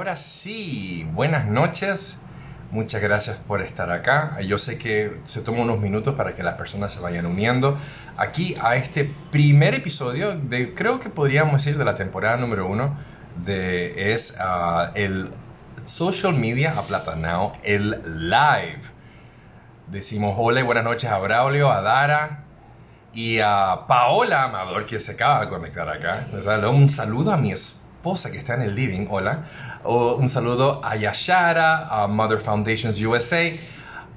Ahora sí, buenas noches. Muchas gracias por estar acá. Yo sé que se toma unos minutos para que las personas se vayan uniendo aquí a este primer episodio de, creo que podríamos decir, de la temporada número uno de es ah, el social media aplatanado, el live. Decimos hola y buenas noches a Braulio, a Dara y a Paola Amador que se acaba de conectar acá. Un saludo a mi esposa que está en el living, hola o un saludo a Yashara, a Mother Foundations USA,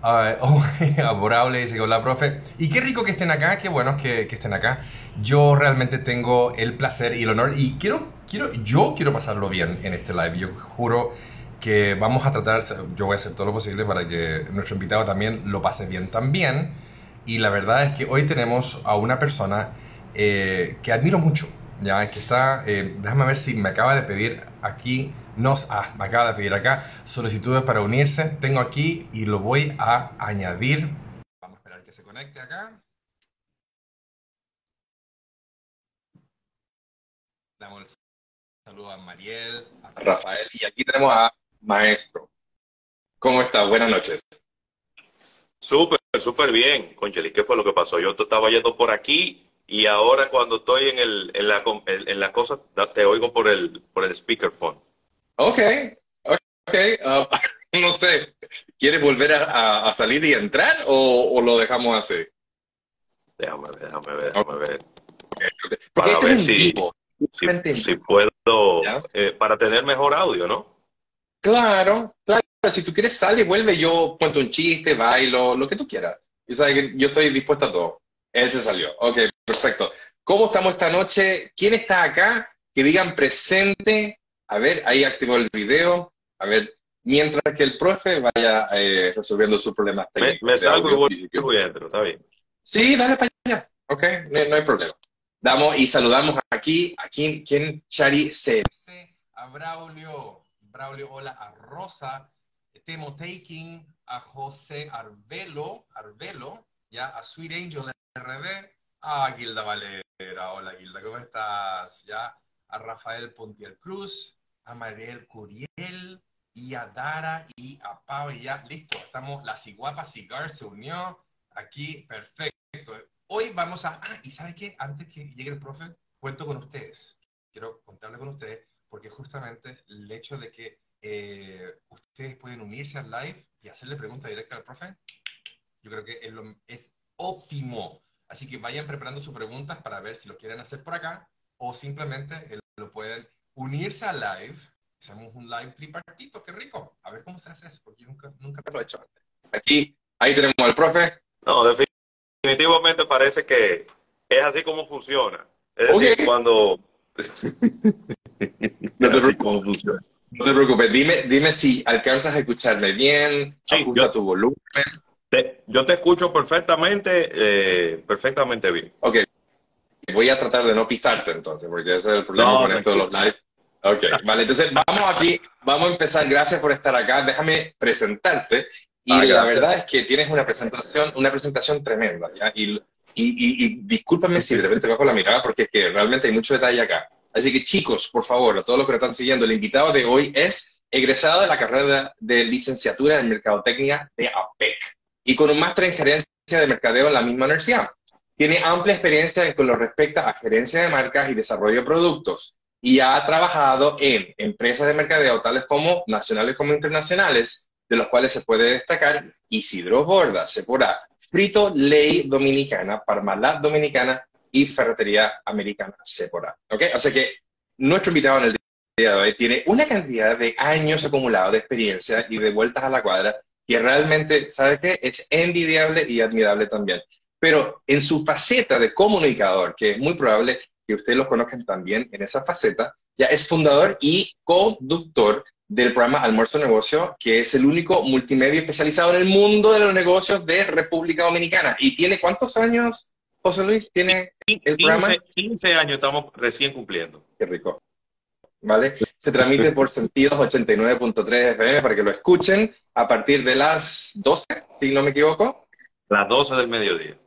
a, a Borable, dice hola profe. Y qué rico que estén acá, qué bueno que, que, estén acá. Yo realmente tengo el placer y el honor y quiero, quiero, yo quiero pasarlo bien en este live. Yo juro que vamos a tratar, yo voy a hacer todo lo posible para que nuestro invitado también lo pase bien también. Y la verdad es que hoy tenemos a una persona eh, que admiro mucho, ya que está, eh, déjame ver si me acaba de pedir aquí nos ah, me acaba de pedir acá solicitudes para unirse. Tengo aquí y lo voy a añadir. Vamos a esperar que se conecte acá. Damos el saludo a Mariel, a Rafael y aquí tenemos a Maestro. ¿Cómo está? Buenas noches. Súper, súper bien. Concheli, ¿qué fue lo que pasó? Yo estaba yendo por aquí y ahora cuando estoy en, el, en, la, en la cosa te oigo por el, por el speakerphone. Ok, ok. Uh, no sé, ¿quieres volver a, a, salir y entrar o, o, lo dejamos así? Déjame ver, déjame ver, déjame ver. Okay, okay. Para ver si, si, si, puedo, eh, para tener mejor audio, ¿no? Claro, claro. Si tú quieres, sale y vuelve. Yo cuento un chiste, bailo, lo que tú quieras. Y sabes que yo estoy dispuesto a todo. Él se salió. Ok, perfecto. ¿Cómo estamos esta noche? ¿Quién está acá? Que digan presente a ver, ahí activó el video. A ver, mientras que el profe vaya eh, resolviendo sus problemas técnicos. Me, salgo y voy, voy adentro, está bien. Sí, dale para allá. Ok, no, hay problema. Damos y saludamos aquí, a quien, quien Chari C. A Braulio, Braulio, hola, a Rosa, Temo Taking, a José Arbelo, Arbelo, ya, a Sweet Angel RD, a Gilda Valera, hola Gilda, ¿cómo estás? Ya, a Rafael Pontier Cruz, a Mariel Curiel y a Dara y a Pau y ya, listo, estamos, la Ciguapa Cigar se unió aquí, perfecto. Hoy vamos a, ah, y ¿sabe qué? Antes que llegue el profe, cuento con ustedes. Quiero contarle con ustedes porque justamente el hecho de que eh, ustedes pueden unirse al live y hacerle pregunta directa al profe, yo creo que es, lo, es óptimo. Así que vayan preparando sus preguntas para ver si lo quieren hacer por acá o simplemente lo pueden unirse al live. Hacemos un live tripartito, qué rico. A ver cómo se hace eso, porque yo nunca, nunca lo he hecho antes. Aquí, ahí tenemos al profe. No, definitivamente parece que es así como funciona. Es decir, cuando... no te preocupes. No te preocupes, dime, dime si alcanzas a escucharme bien, sí, ajusta tu volumen. Yo te escucho perfectamente, eh, perfectamente bien. Ok, Voy a tratar de no pisarte entonces, porque ese es el problema con esto de los lives. Ok, vale, entonces vamos aquí, vamos a empezar. Gracias por estar acá. Déjame presentarte. Y ah, la verdad es que tienes una presentación, una presentación tremenda. ¿ya? Y, y, y, discúlpame si de repente bajo la mirada, porque es que realmente hay mucho detalle acá. Así que chicos, por favor, a todos los que nos están siguiendo, el invitado de hoy es egresado de la carrera de licenciatura en Mercadotecnia de APEC y con un máster en gerencia de mercadeo en la misma universidad. Tiene amplia experiencia con lo respecta a gerencia de marcas y desarrollo de productos y ha trabajado en empresas de mercadeo tales como nacionales como internacionales, de los cuales se puede destacar Isidro Borda, Sepora, Frito Ley Dominicana, Parmalat Dominicana y Ferretería Americana Sepora. ¿Okay? Así que nuestro invitado en el día de hoy tiene una cantidad de años acumulados de experiencia y de vueltas a la cuadra que realmente, ¿sabe qué? Es envidiable y admirable también pero en su faceta de comunicador, que es muy probable que ustedes lo conozcan también en esa faceta, ya es fundador y conductor del programa Almuerzo Negocio, que es el único multimedia especializado en el mundo de los negocios de República Dominicana. ¿Y tiene cuántos años, José Luis? ¿Tiene el programa? 15 años estamos recién cumpliendo. Qué rico. ¿Vale? Se transmite por sentidos 89.3 FM para que lo escuchen a partir de las 12, si no me equivoco. Las 12 del mediodía.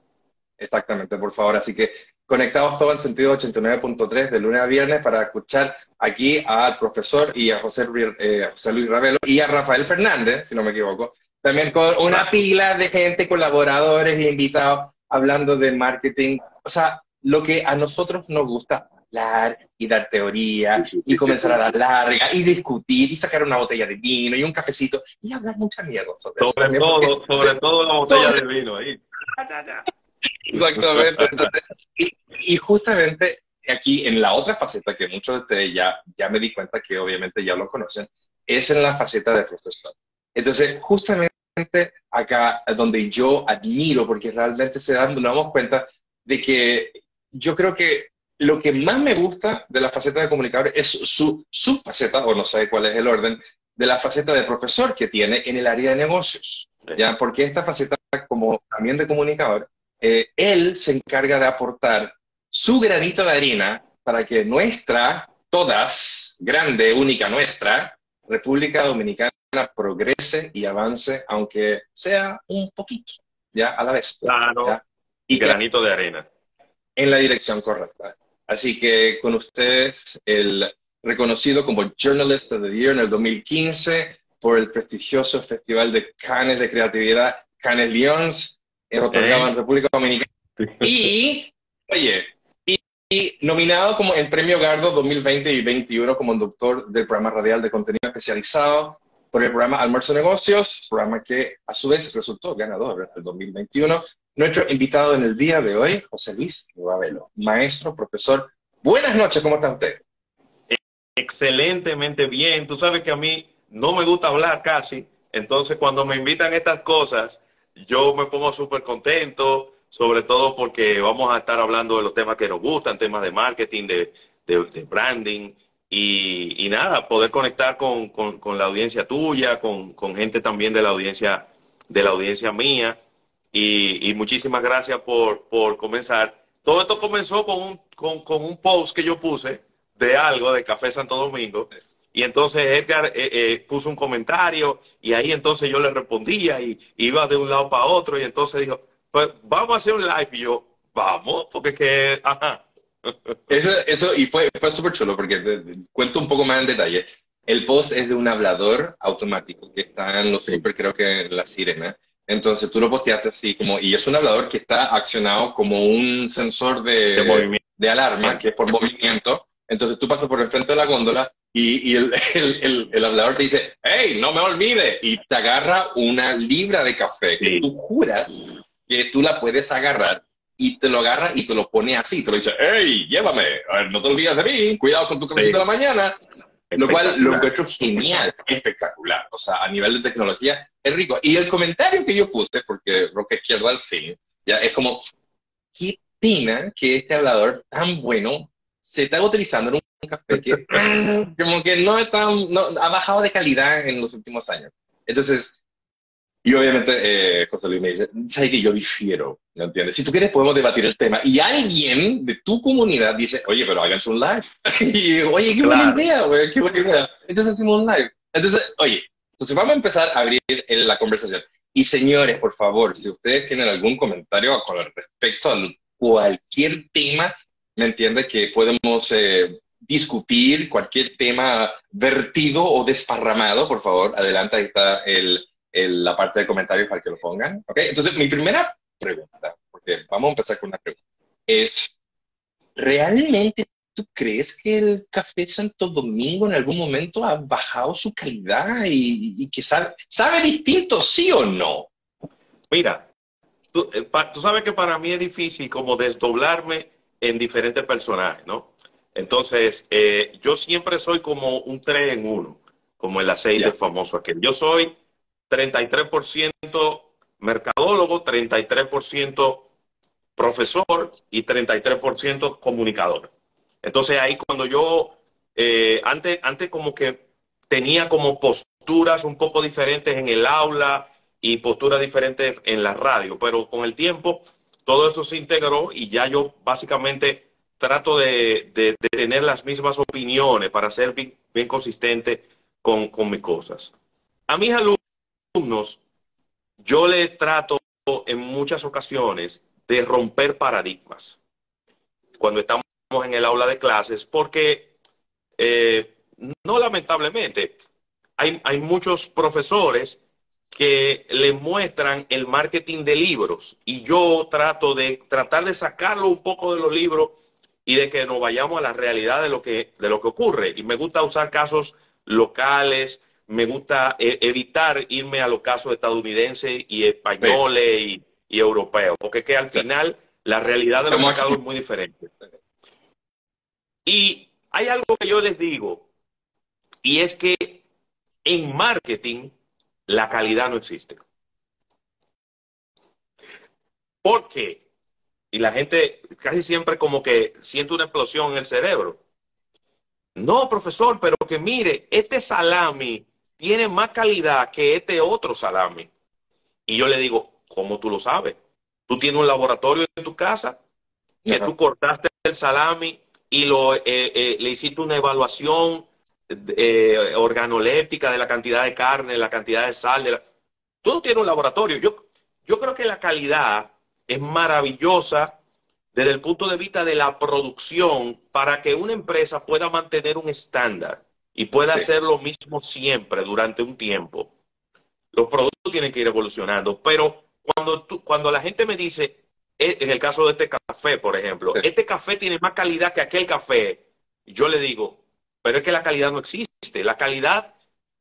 Exactamente, por favor. Así que conectados todos en sentido 89.3 de lunes a viernes para escuchar aquí al profesor y a José, eh, José Luis Ravelo y a Rafael Fernández, si no me equivoco, también con una pila de gente, colaboradores e invitados hablando de marketing, o sea, lo que a nosotros nos gusta hablar y dar teoría y comenzar a dar larga y discutir y sacar una botella de vino y un cafecito y hablar mucha mierda sobre, sobre todo, sobre todo la botella de vino ahí. Exactamente. y, justamente aquí en la otra faceta que muchos de ustedes ya, ya me di cuenta que obviamente ya lo conocen, es en la faceta de profesor. Entonces, justamente acá donde yo admiro, porque realmente se dan, nos damos cuenta de que yo creo que lo que más me gusta de la faceta de comunicador es su, su faceta, o no sé cuál es el orden, de la faceta de profesor que tiene en el área de negocios. ¿ya? Porque esta faceta, como también de comunicador, eh, él se encarga de aportar su granito de harina para que nuestra, todas, grande, única nuestra, República Dominicana progrese y avance, aunque sea un poquito, ya a la vez. Claro. Y granito de arena. En la dirección correcta. Así que con ustedes, el reconocido como Journalist of the Year en el 2015 por el prestigioso Festival de Cannes de Creatividad, Cannes Lions, en Rotterdam, en República Dominicana. Y, oye, y, nominado como el Premio Gardo 2020 y 2021 como conductor del programa radial de contenido especializado por el programa Almuerzo Negocios, programa que a su vez resultó ganador del 2021. Nuestro invitado en el día de hoy, José Luis Ravelo, maestro, profesor. Buenas noches, ¿cómo está usted? Excelentemente bien. Tú sabes que a mí no me gusta hablar casi, entonces cuando me invitan estas cosas, yo me pongo súper contento, sobre todo porque vamos a estar hablando de los temas que nos gustan, temas de marketing, de, de, branding y, nada, poder conectar con, con, la audiencia tuya, con, con, gente también de la audiencia, de la audiencia mía. Y, y muchísimas gracias por, por, comenzar. Todo esto comenzó con un, con, con un post que yo puse de algo de Café Santo Domingo y entonces Edgar eh, eh, puso un comentario y ahí entonces yo le respondía y iba de un lado para otro y entonces dijo, pues vamos a hacer un live y yo, vamos, porque es que, ajá. Eso, eso y fue, fue súper chulo porque cuento un poco más en detalle. El post es de un hablador automático que está en los super, creo que en la sirena. Entonces tú lo posteaste así como, y es un hablador que está accionado como un sensor de, de, de alarma, que es por movimiento. Entonces tú pasas por el frente de la góndola y, y el, el, el, hablador te dice, hey, no me olvides, y te agarra una libra de café que tú juras que tú la puedes agarrar y te lo agarra y te lo pone así, te lo dice, hey, llévame, a ver, no te olvides de mí, cuidado con tu cafecito de la mañana. Lo cual lo encuentro genial, espectacular. O sea, a nivel de tecnología es rico. Y el comentario que yo puse, porque Roca Izquierda al fin, ya es como, qué pena que este hablador tan bueno se está utilizando en un café que como que no está, no, ha bajado de calidad en los últimos años. Entonces, y obviamente eh, José Luis me dice, ¿sabes que yo difiero? ¿No entiendes? Si tú quieres podemos debatir el tema. Y alguien de tu comunidad dice, oye, pero háganse un live. y oye, qué buena idea, güey, qué buena idea. Entonces hacemos un live. Entonces, oye, entonces vamos a empezar a abrir la conversación. Y señores, por favor, si ustedes tienen algún comentario con respecto a cualquier tema ¿me entiende? Que podemos eh, discutir cualquier tema vertido o desparramado, por favor, adelante, ahí está el, la parte de comentarios para que lo pongan. ¿ok? Entonces, mi primera pregunta, porque vamos a empezar con una pregunta, es, ¿realmente tú crees que el café Santo Domingo en algún momento ha bajado su calidad y, que sabe, sabe distinto, sí o no? Mira, tú, eh, tú sabes que para mí es difícil como desdoblarme en diferentes personajes, ¿no? Entonces, eh, yo siempre soy como un 3 en 1, como el aceite famoso aquel. Yo soy 33% mercadólogo, 33% profesor y 33% comunicador. Entonces ahí cuando yo, eh, antes, antes como que tenía como posturas un poco diferentes en el aula y posturas diferentes en la radio, pero con el tiempo todo eso se integró y ya yo básicamente trato de, tener las mismas opiniones para ser bien, consistente con, mis cosas. A mis alumnos, yo les trato en muchas ocasiones de romper paradigmas. cuando estamos en el aula de clases, porque eh, no lamentablemente, hay, hay muchos profesores que le muestran el marketing de libros y yo trato de tratar de sacarlo un poco de los libros y de que nos vayamos a la realidad de lo que, de lo que ocurre. Y me gusta usar casos locales, me gusta eh, evitar irme a los casos estadounidenses y españoles y, europeos, porque que al final la realidad de los mercados es muy diferente. Y hay algo que yo les digo, y es que en marketing la calidad no existe. ¿Por qué? Y la gente casi siempre como que siente una explosión en el cerebro. No, profesor, pero que mire, este salami tiene más calidad que este otro salami. Y yo le digo, ¿cómo tú lo sabes? Tú tienes un laboratorio en tu casa que tú cortaste el salami y lo, eh, eh, le hiciste una evaluación eh, organoléptica de la cantidad de carne, la cantidad de sal. De la... Todo tiene un laboratorio. Yo, yo creo que la calidad es maravillosa desde el punto de vista de la producción para que una empresa pueda mantener un estándar y pueda hacer lo mismo siempre durante un tiempo. Los productos tienen que ir evolucionando, pero cuando, tú, cuando la gente me dice, e, en el caso de este café, por ejemplo, este café tiene más calidad que aquel café, yo le digo, pero es que la calidad no existe. La calidad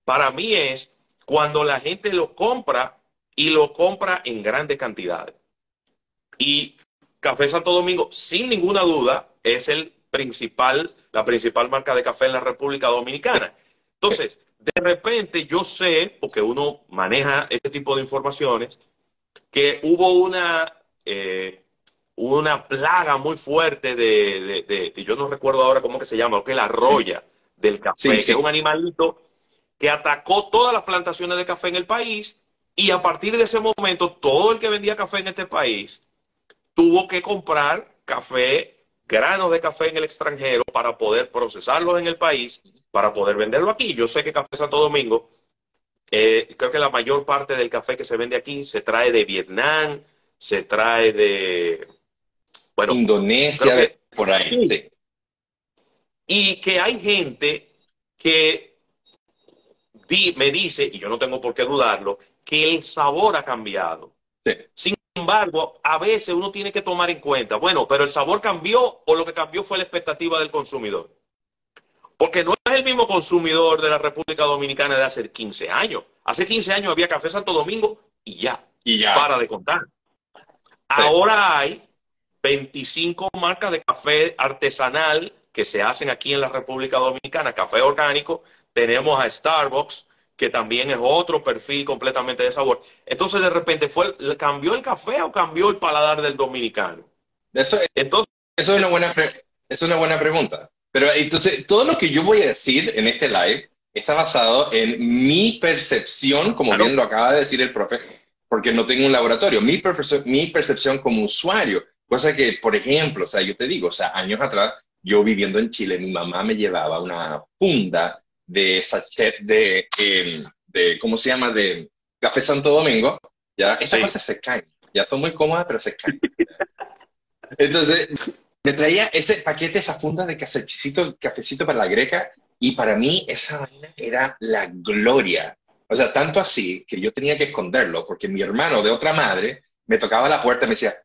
para mí es cuando la gente lo compra y lo compra en grandes cantidades. Y Café Santo Domingo, sin ninguna duda, es el principal, la principal marca de café en la República Dominicana. Entonces, de repente yo sé, porque uno maneja este tipo de informaciones, que hubo una eh, una plaga muy fuerte de, yo no recuerdo ahora cómo que se llama, que es la roya del café, que es un animalito que atacó todas las plantaciones de café en el país y a partir de ese momento todo el que vendía café en este país tuvo que comprar café, granos de café en el extranjero para poder procesarlos en el país, para poder venderlo aquí. Yo sé que Café Santo Domingo, eh, creo que la mayor parte del café que se vende aquí se trae de Vietnam, se trae de, bueno, Indonesia, por ahí. Y que hay gente que me dice, y yo no tengo por qué dudarlo, que el sabor ha cambiado. Sin embargo, a veces uno tiene que tomar en cuenta, bueno, pero el sabor cambió o lo que cambió fue la expectativa del consumidor. Porque no es el mismo consumidor de la República Dominicana de hace 15 años. Hace 15 años había Café Santo Domingo y ya. Y ya. Para de contar. Ahora hay 25 marcas de café artesanal que se hacen aquí en la República Dominicana, café orgánico. Tenemos a Starbucks, que también es otro perfil completamente de sabor. Entonces, de repente, fue ¿cambió el café o cambió el paladar del dominicano? Eso, entonces, eso es, una buena es una buena pregunta. Pero entonces, todo lo que yo voy a decir en este live está basado en mi percepción, como bien lo acaba de decir el profe, porque no tengo un laboratorio. Mi, mi percepción como usuario Cosa que, por ejemplo, o sea, yo te digo, o sea, años atrás, yo viviendo en Chile, mi mamá me llevaba una funda de sachet de, em, de ¿cómo se llama?, de Café Santo Domingo, ya, esas cosas se caen, ya son muy cómodas, pero se caen. Entonces, me traía ese paquete, esa funda de cafecito, cafecito para la greca, y para mí esa vaina era la gloria. O sea, tanto así que yo tenía que esconderlo, porque mi hermano de otra madre me tocaba la puerta y me decía,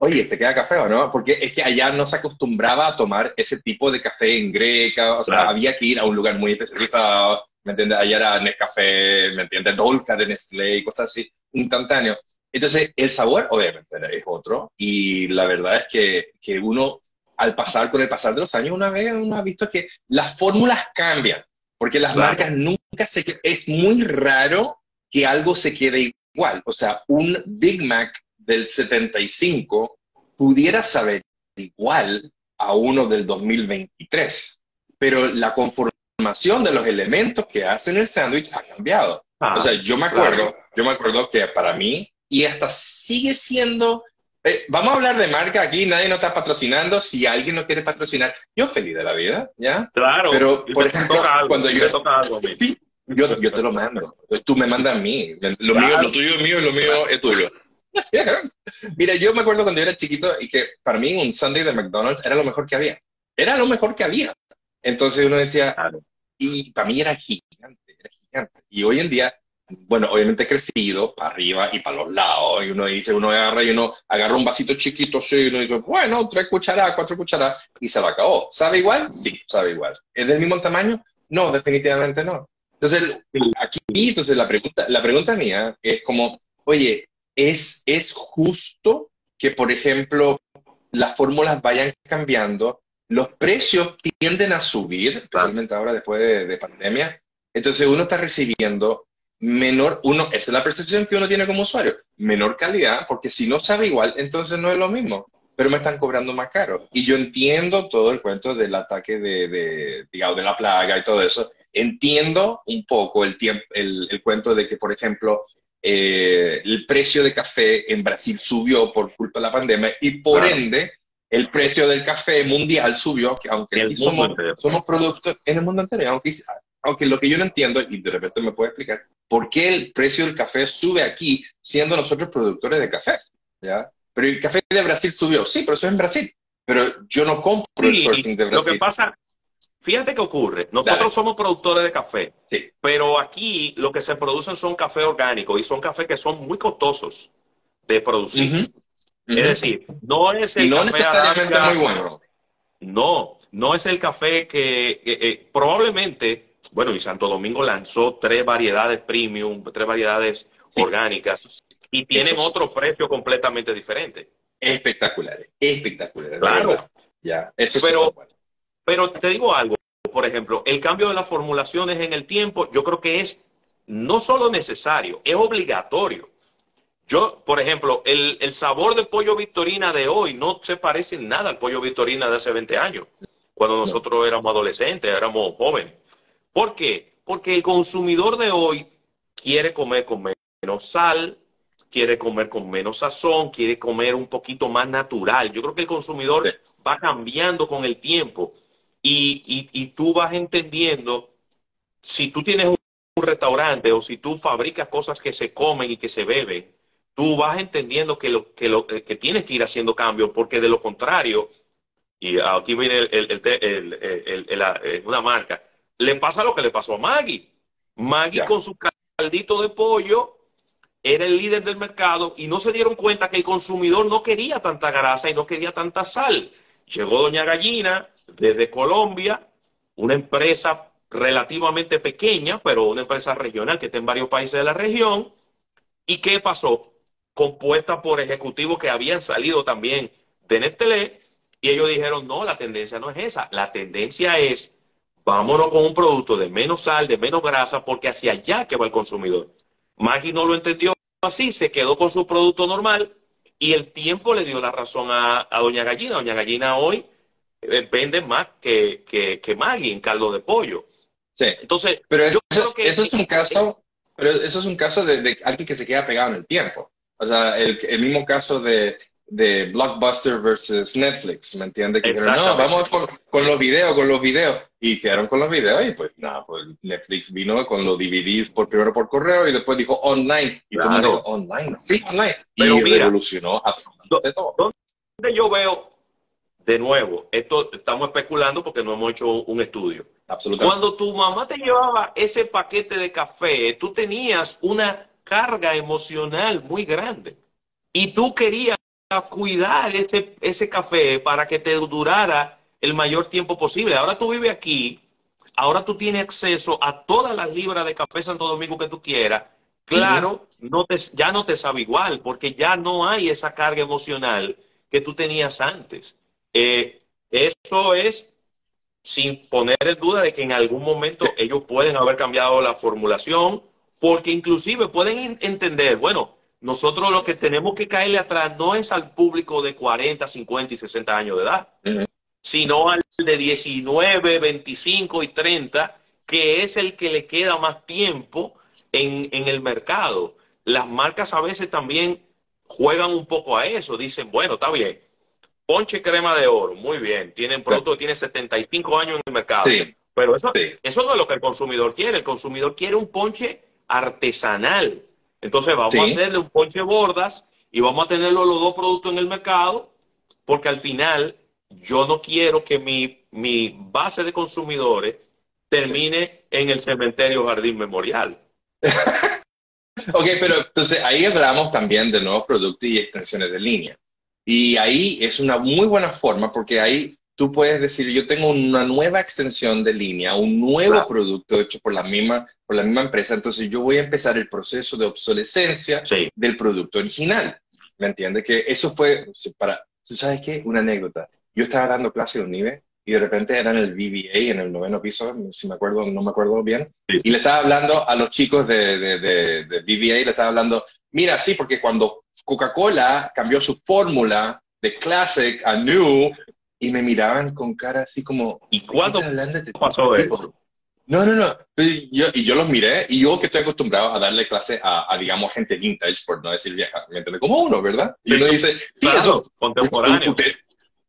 Oye, ¿te queda café o no? Porque es que allá no se acostumbraba a tomar ese tipo de café en greca, o sea, había que ir a un lugar muy especializado, ¿me entiendes? Allá era Nescafé, ¿me entiendes? Dolca de Nestlé y cosas así, instantáneo. Entonces, el sabor obviamente es otro y la verdad es que, que uno, al pasar, con el pasar de los años, una vez uno ha visto que las fórmulas cambian, porque las marcas nunca se... Es muy raro que algo se quede igual. O sea, un Big Mac del 75 pudiera saber igual a uno del 2023, pero la conformación de los elementos que hacen el sándwich ha cambiado. Ah, o sea, yo me acuerdo, yo me acuerdo que para mí, y hasta sigue siendo, eh, vamos a hablar de marca aquí, nadie nos está patrocinando, si alguien no quiere patrocinar, yo feliz de la vida, ¿ya? Claro. Pero, por ejemplo, cuando yo... yo, yo te lo mando, tú me mandas a mí, lo mío, lo tuyo es mío y lo mío es tuyo. Mira, yo me acuerdo cuando yo era chiquito y que para mí un Sunday de McDonald's era lo mejor que había. Era lo mejor que había. Entonces uno decía, y para mí era gigante, era gigante. Y hoy en día, bueno, obviamente he crecido para arriba y para los lados. Y uno dice, uno agarra y uno agarra un vasito chiquito, sí, y uno dice, bueno, tres cucharadas, cuatro cucharadas, y se lo acabó. ¿Sabe igual? Sí, sabe igual. ¿Es del mismo tamaño? No, definitivamente no. Entonces, aquí, entonces la pregunta, la pregunta mía es como, oye, ¿es, ¿es justo que, por ejemplo, las fórmulas vayan cambiando los precios tienden a subir, especialmente ahora después de, pandemia. Entonces uno está recibiendo menor, uno, esa es la percepción que uno tiene como usuario, menor calidad, porque si no sabe igual, entonces no es lo mismo, pero me están cobrando más caro. Y yo entiendo todo el cuento del ataque de, de digamos, de la plaga y todo eso. Entiendo un poco el, tiempo, el, cuento de que, por ejemplo, eh, el precio de café en Brasil subió por culpa de la pandemia y por ende el precio del café mundial subió, aunque aquí somos, somos, productos en el mundo entero, aunque, aunque lo que yo no entiendo, y de repente me puede explicar, ¿por qué el precio del café sube aquí siendo nosotros productores de café? ¿ya? Pero el café de Brasil subió, sí, pero eso es en Brasil. Pero yo no compro el sourcing de Brasil. Lo que pasa, fíjate qué ocurre, nosotros somos productores de café, pero aquí lo que se producen son café orgánicos y son cafés que son muy costosos de producir. Es decir, no es el no café necesariamente muy bueno. No, no es el café que eh, probablemente, bueno, y Santo Domingo lanzó tres variedades premium, tres variedades orgánicas y tienen otro precio completamente diferente. Espectaculares, espectaculares. Claro. Ya, pero, pero te digo algo, por ejemplo, el cambio de las formulaciones en el tiempo, yo creo que es no solo necesario, es obligatorio. Yo, por ejemplo, el, sabor del pollo Victorina de hoy no se parece en nada al pollo Victorina de hace 20 años, cuando nosotros éramos adolescentes, éramos jóvenes. ¿Por qué? Porque el consumidor de hoy quiere comer con menos sal, quiere comer con menos sazón, quiere comer un poquito más natural. Yo creo que el consumidor va cambiando con el tiempo y, y, tú vas entendiendo, si tú tienes un restaurante o si tú fabricas cosas que se comen y que se beben, tú vas entendiendo que, lo, que, lo, que tienes que ir haciendo cambios, porque de lo contrario, y aquí viene el, una marca, le pasa lo que le pasó a Maggie. Maggie con su caldito de pollo era el líder del mercado y no se dieron cuenta que el consumidor no quería tanta grasa y no quería tanta sal. Llegó Doña Gallina desde Colombia, una empresa relativamente pequeña, pero una empresa regional que está en varios países de la región. ¿Y qué pasó? compuesta por ejecutivos que habían salido también de Nestlé, y ellos dijeron, no, la tendencia no es esa, la tendencia es, vámonos con un producto de menos sal, de menos grasa, porque hacia allá que va el consumidor. Maggie no lo entendió así, se quedó con su producto normal y el tiempo le dio la razón a, Doña Gallina. Doña Gallina hoy eh, vende más que, que, Maggie en caldo de pollo. Sí. Entonces, pero eso, creo que eso es un caso, pero eso es un caso de, de, alguien que se queda pegado en el tiempo. O sea, el, el mismo caso de, de Blockbuster versus Netflix, ¿me entiendes? Que dijeron, no, vamos con, los videos, con los videos. Y quedaron con los videos y pues nada, pues Netflix vino con los DVDs por primero por correo y después dijo online. Y todo el mundo dijo, online, sí, online. Pero y mira, revolucionó absolutamente todo. ¿Dónde yo veo, de nuevo, esto estamos especulando porque no hemos hecho un estudio. Absolutamente. Cuando tu mamá te llevaba ese paquete de café, tú tenías una carga emocional muy grande. Y tú querías cuidar ese, ese café para que te durara el mayor tiempo posible. Ahora tú vives aquí, ahora tú tienes acceso a todas las libras de café Santo Domingo que tú quieras. Claro, no te, ya no te sabe igual, porque ya no hay esa carga emocional que tú tenías antes. Eh, eso es sin poner en duda de que en algún momento ellos pueden haber cambiado la formulación porque inclusive pueden entender, bueno, nosotros lo que tenemos que caerle atrás no es al público de 40, 50 y 60 años de edad, sino al de 19, 25 y 30, que es el que le queda más tiempo en, en el mercado. Las marcas a veces también juegan un poco a eso, dicen, bueno, está bien, ponche crema de oro, muy bien, tienen producto que tiene 75 años en el mercado. Pero eso, eso no es lo que el consumidor quiere. El consumidor quiere un ponche artesanal. Entonces vamos a hacerle un ponche bordas y vamos a tener los dos productos en el mercado, porque al final yo no quiero que mi, mi base de consumidores termine en el cementerio Jardín Memorial. ok, pero entonces ahí hablamos también de nuevos productos y extensiones de línea. Y ahí es una muy buena forma porque ahí tú puedes decir, yo tengo una nueva extensión de línea, un nuevo producto hecho por la, misma, por la misma empresa, entonces yo voy a empezar el proceso de obsolescencia del producto original. ¿Me entiendes? Que eso fue, para, ¿sabes qué? Una anécdota. Yo estaba dando clase en UNIVE y de repente era en el BBA, en el noveno piso, si me acuerdo, no me acuerdo bien, y le estaba hablando a los chicos de, de, de, de BBA, le estaba hablando, mira, sí, porque cuando Coca-Cola cambió su fórmula de Classic a New, y me miraban con cara así como, ¿y cuándo pasó eso? No, no, no. Y yo, y yo los miré, y yo que estoy acostumbrado a darle clase a, digamos, gente vintage, por no decir vieja, ¿me entiendes? Como uno, ¿verdad? Y uno dice, sí, eso, contemporáneo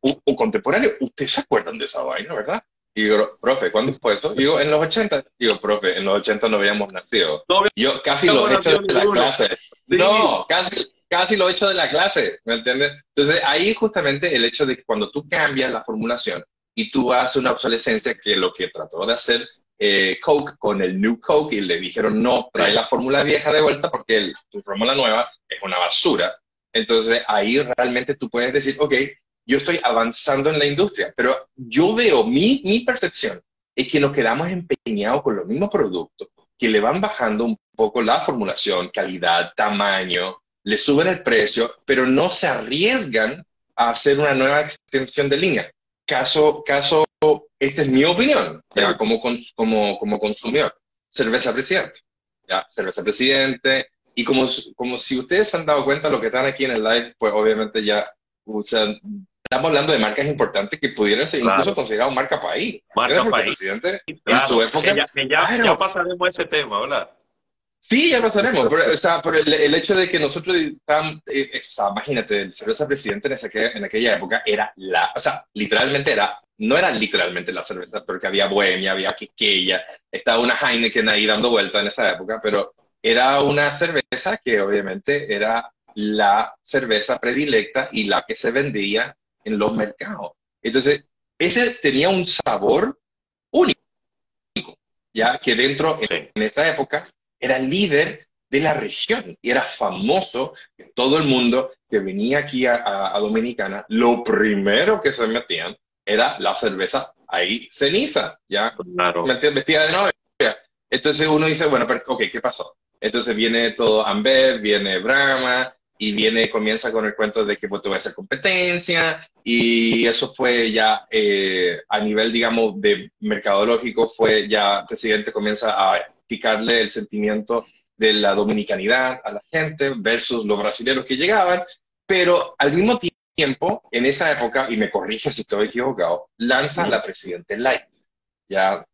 un, contemporáneo, ¿ustedes se acuerdan de esa vaina, verdad? Y digo, profe, ¿cuándo fue eso? Digo, en los 80. Digo, profe, en los 80 no habíamos nacido. yo casi lo he hecho de la clase. No, casi, casi lo he hecho de la clase, ¿me entiendes? Entonces, ahí justamente el hecho de que cuando tú cambias la formulación y tú haces una obsolescencia, que lo que trató de hacer eh, Coke con el New Coke y le dijeron, no, trae la fórmula vieja de vuelta porque tu fórmula nueva es una basura. Entonces, ahí realmente tú puedes decir, ok, yo estoy avanzando en la industria, pero yo veo, mi, mi percepción es que nos quedamos empeñados con los mismos productos, que le van bajando un poco la formulación, calidad, tamaño, le suben el precio, pero no se arriesgan a hacer una nueva extensión de línea. Caso, caso, esta es mi opinión, como, como, como consumidor. Cerveza Presidente. ¿ya? Cerveza Presidente. Y como, como si ustedes se han dado cuenta, lo que están aquí en el live, pues obviamente ya o sea, estamos hablando de marcas importantes que pudieran ser incluso consideradas marca país. Marca país. Presidente, en su época. ya, pasaremos ese tema, ¿verdad? Sí, ya pasaremos. Pero, o sea, por el, hecho de que nosotros estábamos, eh, eh, o sea, imagínate, el cerveza presidente en, esa, en aquella época era la, o sea, literalmente era, no era literalmente la cerveza, porque había Bohemia, había Quiqueya, estaba una Heineken ahí dando vuelta en esa época, pero era una cerveza que obviamente era la cerveza predilecta y la que se vendía en los mercados. Entonces, ese tenía un sabor único, ya que dentro, en, esa época, era líder de la región y era famoso que todo el mundo que venía aquí a, Dominicana, lo primero que se metían era la cerveza ahí ceniza, ¿ya? Claro. Vestida de novia. Entonces uno dice, bueno, pero, ok, ¿qué pasó? Entonces viene todo Amber, viene Brahma, y viene, comienza con el cuento de que pues, te voy a hacer competencia, y eso fue ya eh, a nivel, digamos, de mercadológico, fue ya, el presidente comienza a picarle el sentimiento de la dominicanidad a la gente versus los brasileños que llegaban, pero al mismo tiempo, en esa época, y me corrige si estoy equivocado, lanza la Presidente Light, ya,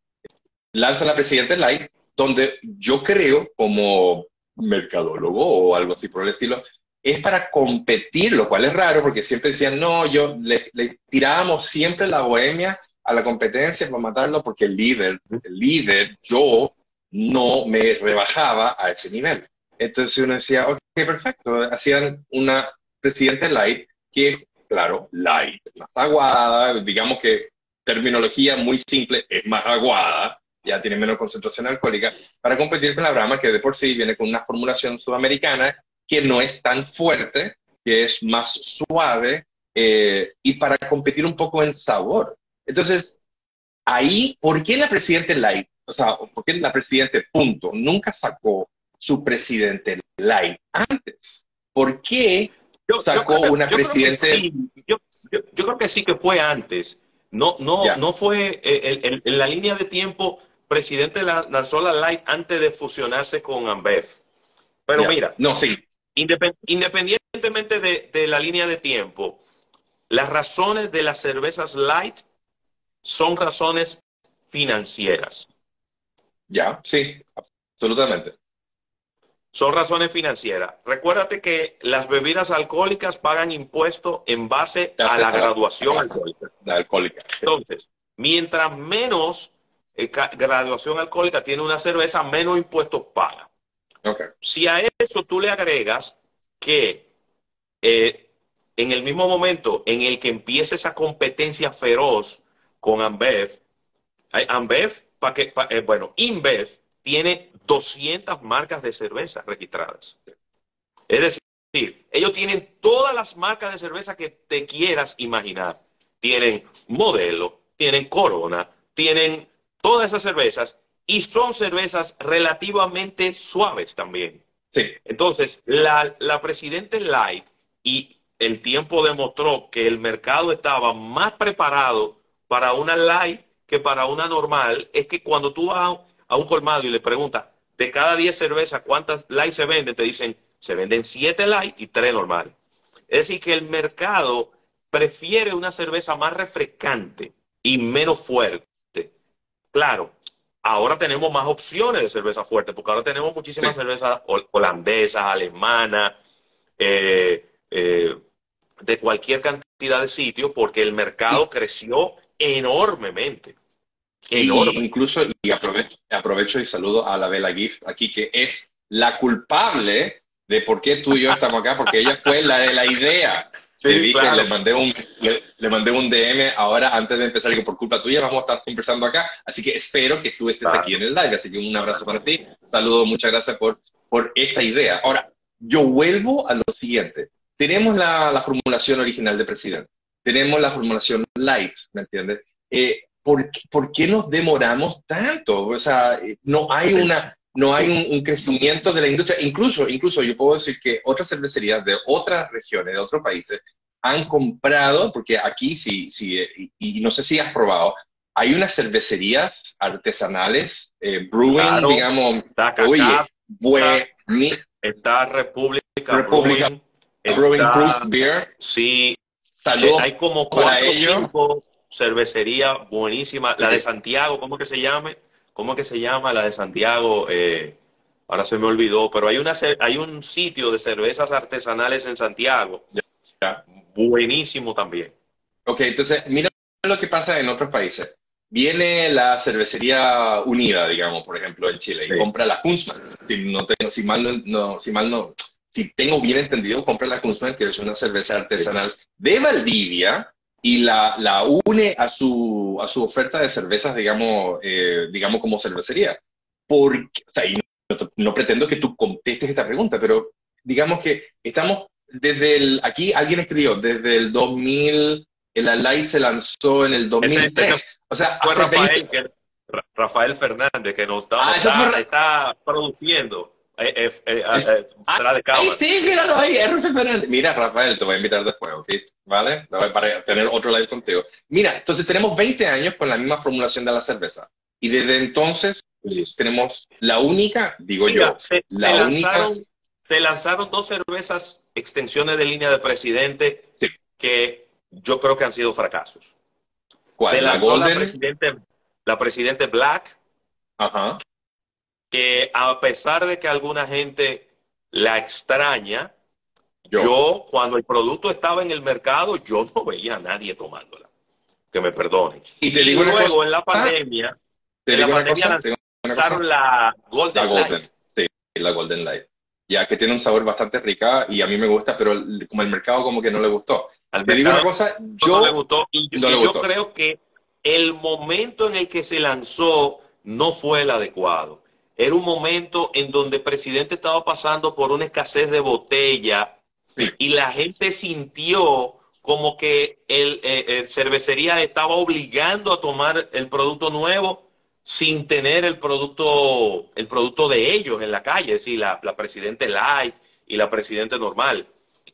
lanza la Presidente Light, donde yo creo, como mercadólogo o algo así por el estilo, es para competir, lo cual es raro porque siempre decían, no, yo le, tirábamos siempre la bohemia a la competencia para matarlo porque el líder, el líder, yo no me rebajaba a ese nivel. Entonces uno decía, ok, perfecto, hacían una presidente light que, claro, light, más aguada, digamos que terminología muy simple, es más aguada, ya tiene menos concentración alcohólica, para competir con la Brahma, que de por sí viene con una formulación sudamericana que no es tan fuerte, que es más suave eh, y para competir un poco en sabor. Entonces, ahí, ¿por qué la Presidente Light? O sea, ¿por qué la Presidente punto nunca sacó su Presidente Light antes? ¿Por qué sacó una Presidente? Yo, creo que sí que fue antes. No, no, no fue eh, en la línea de tiempo. Presidente lanzó la Light antes de fusionarse con Ambev. Pero mira, no, sí. Independientemente de, la línea de tiempo, las razones de las cervezas light son razones financieras. Ya, sí, absolutamente. Son razones financieras. Recuérdate que las bebidas alcohólicas pagan impuesto en base a la graduación alcohólica. alcohólica. Entonces, mientras menos eh, graduación alcohólica tiene una cerveza, menos impuestos paga. Si a eso tú le agregas que eh, en el mismo momento en el que empieza esa competencia feroz con Ambev, Ambev, que, eh, bueno, InBev tiene 200 marcas de cerveza registradas. Es decir, ellos tienen todas las marcas de cerveza que te quieras imaginar. Tienen Modelo, tienen Corona, tienen todas esas cervezas y son cervezas relativamente suaves también. Sí. Entonces, la, la Presidente Light y el tiempo demostró que el mercado estaba más preparado para una Light que para una normal, es que cuando tú vas a un colmado y le preguntas, de cada 10 cervezas, ¿cuántas light se venden? Te dicen, se venden 7 light y 3 normales. Es decir, que el mercado prefiere una cerveza más refrescante y menos fuerte. Claro, ahora tenemos más opciones de cerveza fuerte, porque ahora tenemos muchísimas cervezas holandesas, alemanas, eh, eh, de cualquier cantidad de sitios, porque el mercado creció enormemente. incluso, y aprovecho, aprovecho y saludo a la Bella Gift aquí, que es la culpable de por qué tú y yo estamos acá, porque ella fue la de la idea. le dije, le, mandé un, le, mandé un DM ahora antes de empezar, que por culpa tuya vamos a estar conversando acá, así que espero que tú estés aquí en el live, así que un abrazo para ti, saludo, muchas gracias por, por esta idea. Ahora, yo vuelvo a lo siguiente, tenemos la, la formulación original de presidente, tenemos la formulación light, ¿me entiendes? Eh, ¿por, ¿por, qué nos demoramos tanto? O sea, no hay una, no hay un, crecimiento de la industria. Incluso, incluso yo puedo decir que otras cervecerías de otras regiones, de otros países, han comprado, porque aquí sí, sí, y, no sé si has probado, hay unas cervecerías artesanales, eh, brewing, digamos, oye, está República, República Brewing, Beer. Sí, Saludos hay como cuatro cinco cervecería buenísima. La de Santiago, ¿cómo que se llame? ¿Cómo que se llama la de Santiago? Eh, ahora se me olvidó, pero hay, una, hay un sitio de cervezas artesanales en Santiago. Buenísimo también. Ok, entonces, mira lo que pasa en otros países. Viene la cervecería unida, digamos, por ejemplo, en Chile, y compra la Kunzmann. Si, no si mal no, si mal no, si tengo bien entendido, compra la Kunzmann, que es una cerveza artesanal de Valdivia, y la, la, une a su, a su oferta de cervezas, digamos, eh, digamos como cervecería. Porque, o sea, y no, pretendo que tú contestes esta pregunta, pero digamos que estamos desde el, aquí alguien escribió, desde el 2000, el Light se lanzó en el 2003. o sea, fue Rafael, Rafael Fernández, que nos está, ah, está produciendo eh, eh, eh, eh ah, ahí sí, míralo ahí, Mira, Rafael, te voy a invitar después, ¿ok? ¿Vale? Para tener otro live contigo. Mira, entonces tenemos 20 años con la misma formulación de la cerveza. Y desde entonces pues, tenemos la única, digo yo, se, la única... se lanzaron dos cervezas, extensiones de línea de presidente, que yo creo que han sido fracasos. ¿Cuál? Se lanzó la, presidente, la presidente Black, Ajá que a pesar de que alguna gente la extraña, yo. cuando el producto estaba en el mercado, yo no veía a nadie tomándola. Que me perdonen. Y, te digo luego en la pandemia, en la pandemia lanzaron la Golden, Light. Sí, la Golden Light. Ya que tiene un sabor bastante rica y a mí me gusta, pero como el mercado como que no le gustó. Al te digo una cosa, yo no le gustó y, yo creo que el momento en el que se lanzó no fue el adecuado. Era un momento en donde el presidente estaba pasando por una escasez de botella y la gente sintió como que el, eh, cervecería estaba obligando a tomar el producto nuevo sin tener el producto, el producto de ellos en la calle, es decir, la, la presidente light y la presidente normal.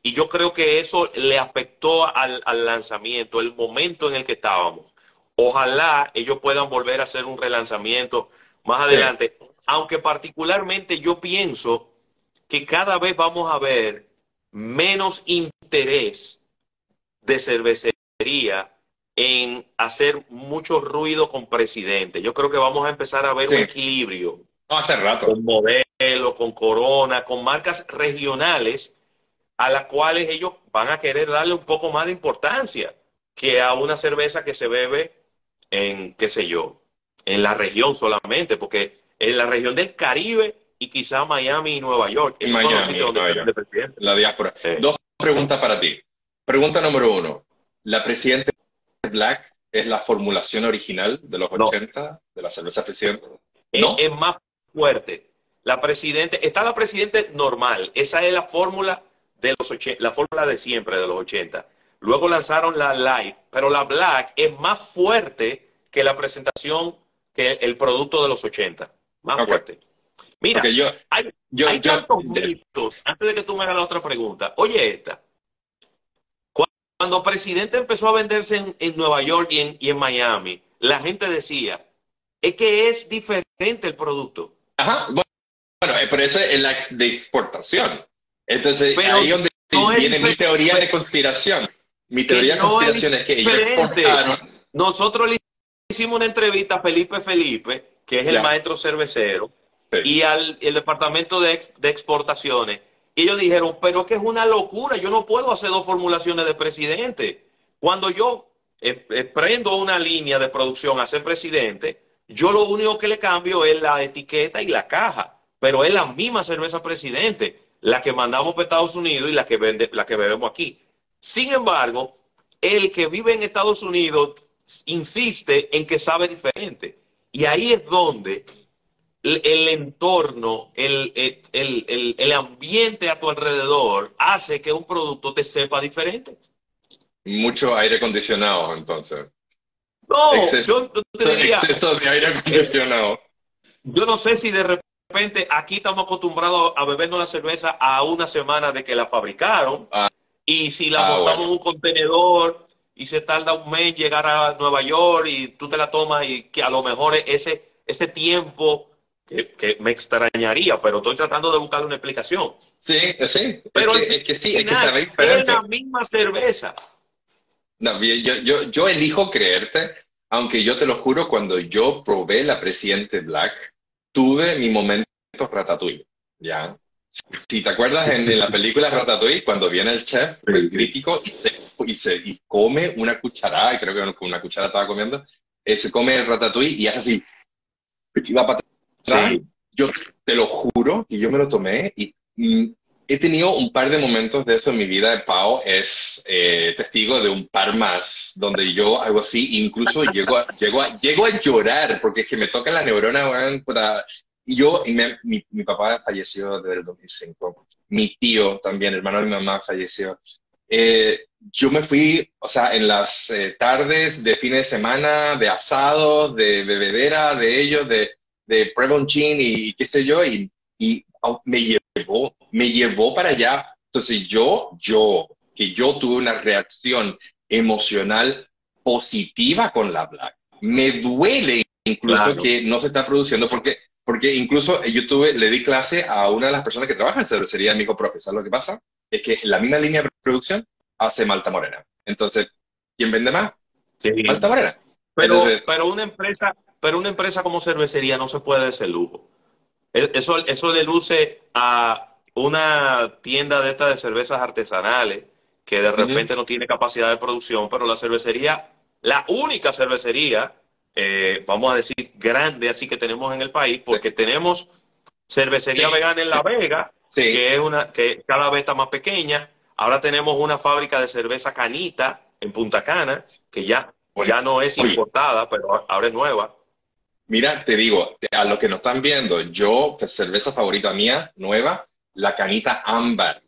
Y yo creo que eso le afectó al, lanzamiento, el momento en el que estábamos. Ojalá ellos puedan volver a hacer un relanzamiento más adelante aunque particularmente yo pienso que cada vez vamos a ver menos interés de cervecería en hacer mucho ruido con presidente. Yo creo que vamos a empezar a ver un equilibrio. hace rato. Con modelo, con corona, con marcas regionales a las cuales ellos van a querer darle un poco más de importancia que a una cerveza que se bebe en, qué sé yo, en la región solamente, porque en la región del Caribe y quizá Miami y Nueva York. Esos Miami, son los sitios donde presidente. La diáspora. Dos pregunta para ti. Pregunta número uno. ¿La Presidente Black es la formulación original de los 80 de la cerveza Presidente? ¿No? Es, más fuerte. La Presidente, está la Presidente normal. Esa es la fórmula de los 80, la fórmula de siempre de los 80. Luego lanzaron la Light, pero la Black es más fuerte que la presentación, que el producto de los 80. Más fuerte. Mira, hay, tantos mitos. Antes de que tú me hagas la otra pregunta, oye esta. Cuando Presidente empezó a venderse en, Nueva York y en, y en, Miami, la gente decía, es que es diferente el producto. Ajá, bueno, eh, pero eso es la de exportación. Entonces, ahí es donde viene mi teoría de conspiración. Mi teoría de conspiración es, que ellos exportaron. Nosotros le hicimos una entrevista a Felipe Felipe, que es el maestro cervecero, y al el departamento de, exportaciones. Y ellos dijeron, pero que es una locura, yo no puedo hacer dos formulaciones de presidente. Cuando yo eh, eh, prendo una línea de producción a ser presidente, yo lo único que le cambio es la etiqueta y la caja, pero es la misma cerveza presidente, la que mandamos para Estados Unidos y la que, vende, la que bebemos aquí. Sin embargo, el que vive en Estados Unidos insiste en que sabe diferente. Y ahí es donde el, entorno, el, el, ambiente a tu alrededor hace que un producto te sepa diferente. Mucho aire acondicionado, entonces. No, yo te diría, exceso de aire acondicionado. Yo no sé si de repente aquí estamos acostumbrados a bebernos la cerveza a una semana de que la fabricaron. Ah. y si la montamos ah, en un contenedor y se tarda un mes llegar a Nueva York y tú te la tomas y que a lo mejor ese, ese tiempo que, me extrañaría, pero estoy tratando de buscar una explicación. Sí, sí, pero es que, sí, es que sabe diferente. Es la misma cerveza. No, yo, yo, yo elijo creerte, aunque yo te lo juro, cuando yo probé la Presidente Black, tuve mi momento ratatouille, ¿ya? Si te acuerdas en, la película Ratatouille, cuando viene el chef, el crítico, y se, y se y come una cucharada, creo que con una cuchara estaba comiendo, eh, se come el ratatouille y hace así, va para yo te lo juro y yo me lo tomé y mm, he tenido un par de momentos de eso en mi vida. Pau es eh, testigo de un par más donde yo hago así, incluso llego a, llego a, llego a llorar porque es que me toca la neurona. y yo, y mi, mi, papá falleció desde el 2005. Mi tío también, hermano de mi mamá, falleció. Eh, yo me fui, o sea, en las eh, tardes de fin de semana, de asado, de bebedera, de ellos, de de Prevonchin y qué sé yo, y, y me llevó, me llevó para allá. Entonces yo, yo, que yo tuve una reacción emocional positiva con la Black. Me duele incluso que no se está produciendo porque, porque incluso yo tuve, le di clase a una de las personas que trabaja en cervecería, dijo, profesor, lo que pasa es que la misma línea de producción hace Malta Morena. Entonces, ¿quién vende más? Malta Morena. Pero, pero una empresa, pero una empresa como cervecería no se puede ese lujo. E, eso, eso le luce a una tienda de estas de cervezas artesanales que de repente no tiene capacidad de producción, pero la cervecería, la única cervecería, eh, vamos a decir, grande así que tenemos en el país, porque tenemos cervecería vegana en La Vega, que es una que cada vez está más pequeña. Ahora tenemos una fábrica de cerveza canita en Punta Cana, que ya, ya no es importada, pero ahora es nueva. Mira, te digo, a los que nos están viendo, yo, pues, cerveza favorita mía, nueva, la canita ámbar.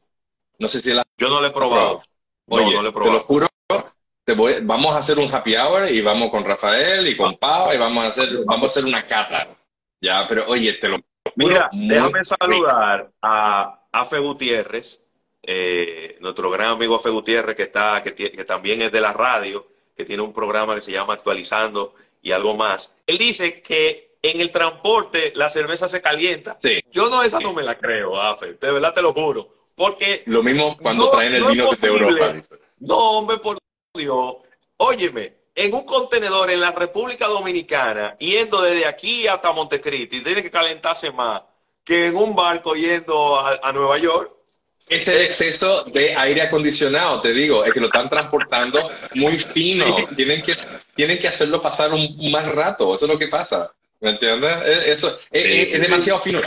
No sé si la... Yo no la he probado. Oye, no, he probado. te lo juro, te voy, vamos a hacer un happy hour y vamos con Rafael y con Pau y vamos a hacer, vamos a hacer una cata. Ya, pero oye, te lo juro. Mira, déjame saludar a Afe Gutiérrez, eh, nuestro gran amigo Afe Gutiérrez, que, está, que, que también es de la radio, que tiene un programa que se llama Actualizando y algo más. Él dice que en el transporte la cerveza se calienta. Sí. Yo no, esa no me la creo, Afe, de verdad te lo juro. Porque. Lo mismo cuando traen el vino de Europa. No, hombre, por Dios. Óyeme, en un contenedor en la República Dominicana, yendo desde aquí hasta Montecristi, tiene que calentarse más que en un barco yendo a Nueva York. Es el exceso de aire acondicionado, te digo, es que lo están transportando muy fino. Tienen, que, tienen que hacerlo pasar un, más rato, eso es lo que pasa. ¿Me entiendes? Eso es, demasiado fino.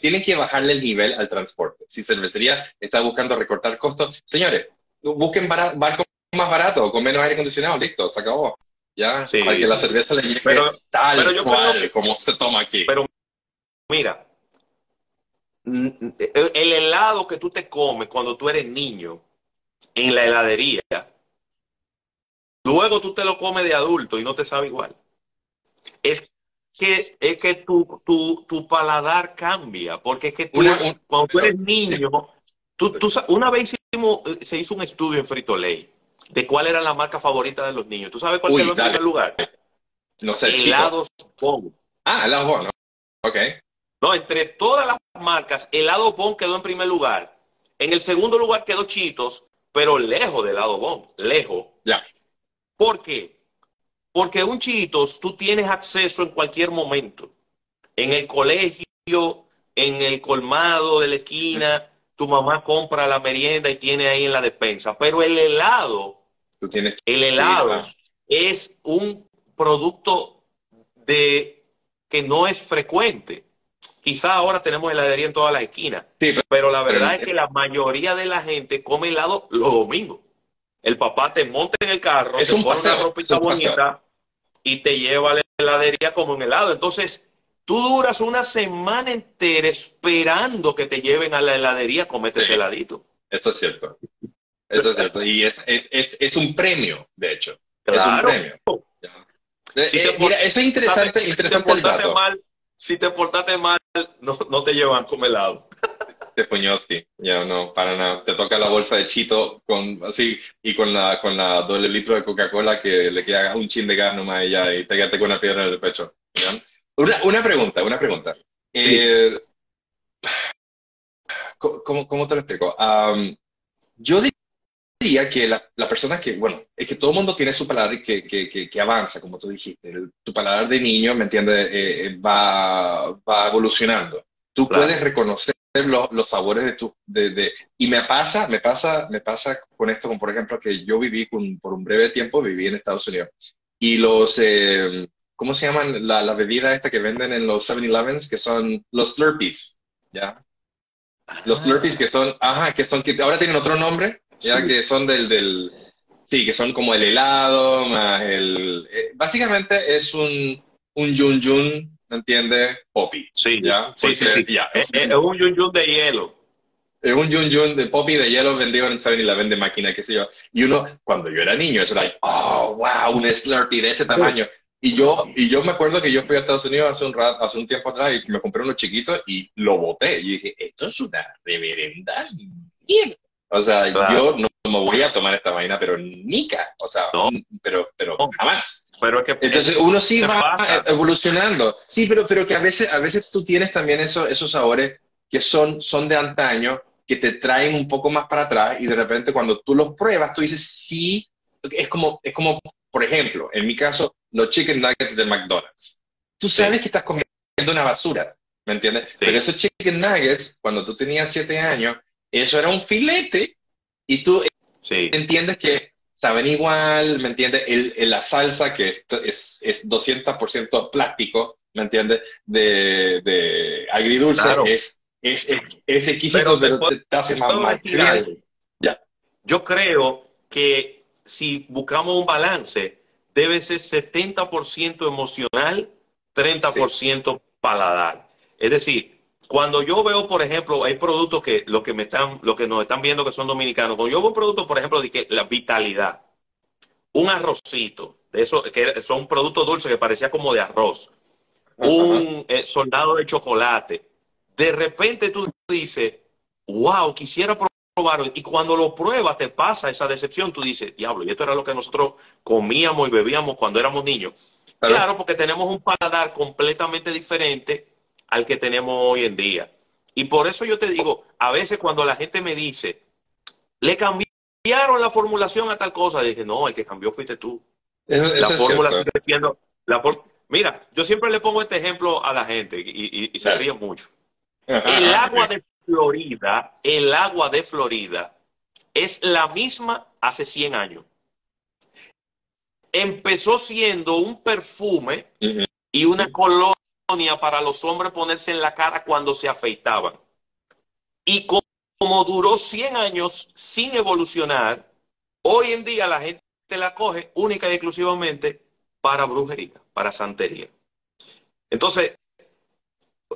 tienen que bajarle el nivel al transporte. Si cervecería está buscando recortar costos, señores, busquen barcos más baratos, con menos aire acondicionado, listo, se acabó. Ya, para que la cerveza le llegue pero, tal pero yo cual, como se toma aquí. Pero mira, el helado que tú te comes cuando tú eres niño en la heladería, luego tú te lo comes de adulto y no te sabe igual. Es que, es que tu, tu, tu paladar cambia, porque es que tú, cuando tú eres niño, tú, tú, una vez hicimos, se hizo un estudio en Frito Lay de cuál era la marca favorita de los niños. ¿Tú sabes cuál Uy, en primer lugar? No sé, Helados Bon. Ah, helados Bon, ok. No, entre todas las marcas, helado Bon quedó en primer lugar. En el segundo lugar quedó Chitos, pero lejos de helado Bon, lejos. Ya. ¿Por qué? Porque un Chitos tú tienes acceso en cualquier momento. En el colegio, en el colmado de la esquina, tu mamá compra la merienda y tiene ahí en la despensa. Pero el helado, tú tienes el helado es un producto de que no es frecuente. Quizá ahora tenemos heladería en todas las esquinas, pero, la verdad es que la mayoría de la gente come helado los domingos. El papá te monta en el carro, te pone una ropita bonita y te lleva a la heladería como en helado. Entonces, tú duras una semana entera esperando que te lleven a la heladería a comerte ese heladito. Eso es cierto. Eso es cierto. Y es, es, es, un premio, de hecho. Es un premio. Si eh, mira, eso es interesante, interesante el dato. Mal, si te portaste mal, no, no te llevan como helado. Te puñosti, ya no, para nada. Te toca la bolsa de chito con así y con la con la doble litro de Coca-Cola que le queda un chin de gas nomás y ya, y pégate con una piedra en el pecho. Una, una, pregunta, una pregunta. Eh, ¿cómo, ¿cómo, te lo explico? yo diría que la, la, persona que, bueno, es que todo el mundo tiene su paladar que, que, que avanza, como tú dijiste. tu paladar de niño, ¿me entiendes? Eh, eh, va, va evolucionando. Tú puedes reconocer los, los sabores de tu... De, de, y me pasa, me pasa, me pasa con esto, como por ejemplo que yo viví con, por un breve tiempo, viví en Estados Unidos. Y los... Eh, ¿Cómo se llaman la, la bebida esta que venden en los 7-Elevens? Que son los Slurpees, ¿ya? Los Slurpees que son, ajá, que son, que ahora tienen otro nombre, ya que son del, del, sí, que son como el helado, más el, eh, básicamente es un, un yun yun ¿me entiendes? Poppy. Sí, ¿ya? sí, sí, Ya. Es, un yun yun de hielo. Es un yun yun de poppy de hielo vendido en 7-Eleven de máquina, qué sé yo. Y uno, cuando yo era niño, eso era, oh, wow, un Slurpee de este tamaño. Y yo, y yo me acuerdo que yo fui a Estados Unidos hace un rato, hace un tiempo atrás y me compré uno chiquito y lo boté. Y dije, esto es una reverenda O sea, yo no me voy a tomar esta vaina, pero nica. O sea, pero, pero jamás. Pero que Entonces uno sí va evolucionando. Sí, pero, pero que a veces, a veces tú tienes también eso, esos sabores que son, son de antaño, que te traen un poco más para atrás y de repente cuando tú los pruebas, tú dices, sí, es como, es como, por ejemplo, en mi caso, los chicken nuggets de McDonald's. Tú sabes que estás comiendo una basura, ¿me entiendes? Pero esos chicken nuggets, cuando tú tenías siete años, eso era un filete y tú entiendes que saben igual, ¿me entiendes? El, la salsa, que es, es, es 200% plástico, ¿me entiendes? De, de agridulce, es, es, es, exquisito, pero, te, hace más material. Ya. Yo creo que si buscamos un balance, debe ser 70% emocional, 30% paladar. Es decir, cuando yo veo, por ejemplo, hay productos que lo que me están, lo que nos están viendo que son dominicanos, cuando yo veo productos, por ejemplo, de que la vitalidad, un arrocito, de eso, que son productos dulces que parecía como de arroz, un eh, soldado de chocolate, de repente tú dices, wow, quisiera probar y cuando lo pruebas te pasa esa decepción, tú dices, diablo, y esto era lo que nosotros comíamos y bebíamos cuando éramos niños. Claro, porque tenemos un paladar completamente diferente al que tenemos hoy en día. Y por eso yo te digo, a veces cuando la gente me dice, le cambiaron la formulación a tal cosa, dije, no, el que cambió fuiste tú. la fórmula sigue siendo... La Mira, yo siempre le pongo este ejemplo a la gente y, se ríe mucho. El agua de Florida, el agua de Florida es la misma hace 100 años. Empezó siendo un perfume y una colonia para los hombres ponerse en la cara cuando se afeitaban. Y como duró 100 años sin evolucionar, hoy en día la gente la coge única y exclusivamente para brujería, para santería. Entonces,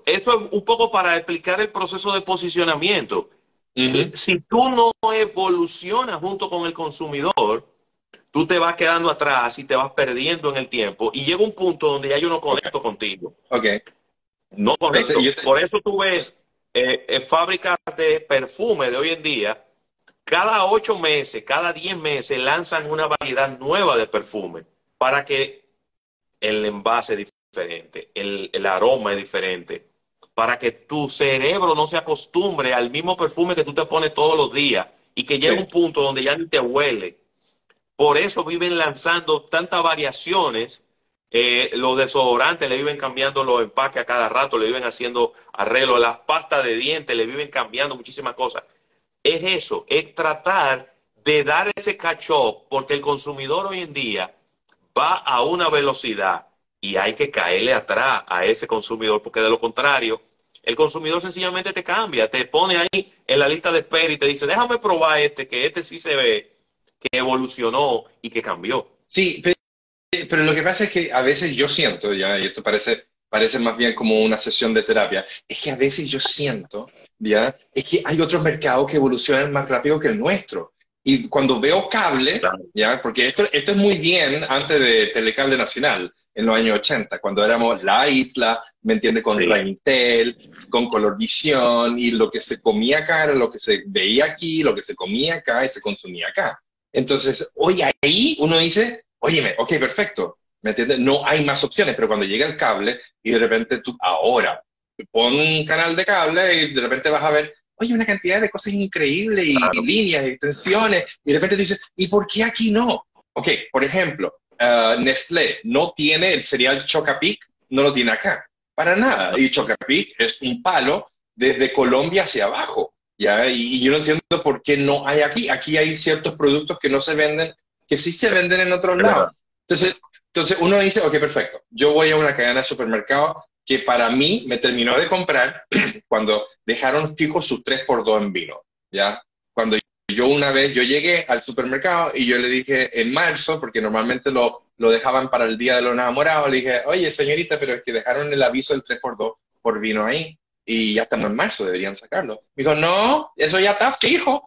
eso es un poco para explicar el proceso de posicionamiento. Si tú no evolucionas junto con el consumidor, tú te vas quedando atrás y te vas perdiendo en el tiempo y llega un punto donde ya yo no conecto contigo. Ok. No conecto. Por eso tú ves eh, eh, fábricas de perfume de hoy en día, cada ocho meses, cada diez meses lanzan una variedad nueva de perfume para que el envase es diferente, el, el aroma es diferente, para que tu cerebro no se acostumbre al mismo perfume que tú te pones todos los días y que llegue un punto donde ya ni te huele. Por eso viven lanzando tantas variaciones. Eh, los desodorantes le viven cambiando los empaques a cada rato, le viven haciendo arreglos, las pastas de dientes le viven cambiando muchísimas cosas. Es eso, es tratar de dar ese catch porque el consumidor hoy en día va a una velocidad y hay que caerle atrás a ese consumidor, porque de lo contrario, el consumidor sencillamente te cambia, te pone ahí en la lista de espera y te dice, déjame probar este, que este sí se ve, que evolucionó y que cambió. Sí, pero, lo que pasa es que a veces yo siento, ya, y esto parece, parece más bien como una sesión de terapia, es que a veces yo siento, ya, es que hay otros mercados que evolucionan más rápido que el nuestro. Y cuando veo cable, ya, porque esto, esto es muy bien antes de Telecable Nacional, en los años 80, cuando éramos la isla, ¿me entiende? Con la Intel, con Colorvisión, y lo que se comía acá era lo que se veía aquí, lo que se comía acá y se consumía acá. Entonces, hoy ahí uno dice, óyeme, ok, perfecto, ¿me entiendes? No hay más opciones, pero cuando llega el cable y de repente tú, ahora, pon un canal de cable y de repente vas a ver, oye, una cantidad de cosas increíbles y, y líneas, y extensiones, y de repente dices, ¿y por qué aquí no? Ok, por ejemplo, uh, Nestlé no tiene el cereal Chocapic, no lo tiene acá, para nada. Y Chocapic es un palo desde Colombia hacia abajo, ¿ya? Y, yo no entiendo por qué no hay aquí. Aquí hay ciertos productos que no se venden, que sí se venden en otros lados. Entonces, entonces uno dice, ok, perfecto, yo voy a una cadena de supermercado que para mí me terminó de comprar cuando dejaron fijo su 3x2 en vino, ¿ya? Cuando yo una vez, yo llegué al supermercado y yo le dije en marzo, porque normalmente lo, lo dejaban para el Día de los Enamorados, le dije, oye señorita, pero es que dejaron el aviso del 3x2 por vino ahí y ya estamos en marzo, deberían sacarlo. Me dijo, no, eso ya está fijo.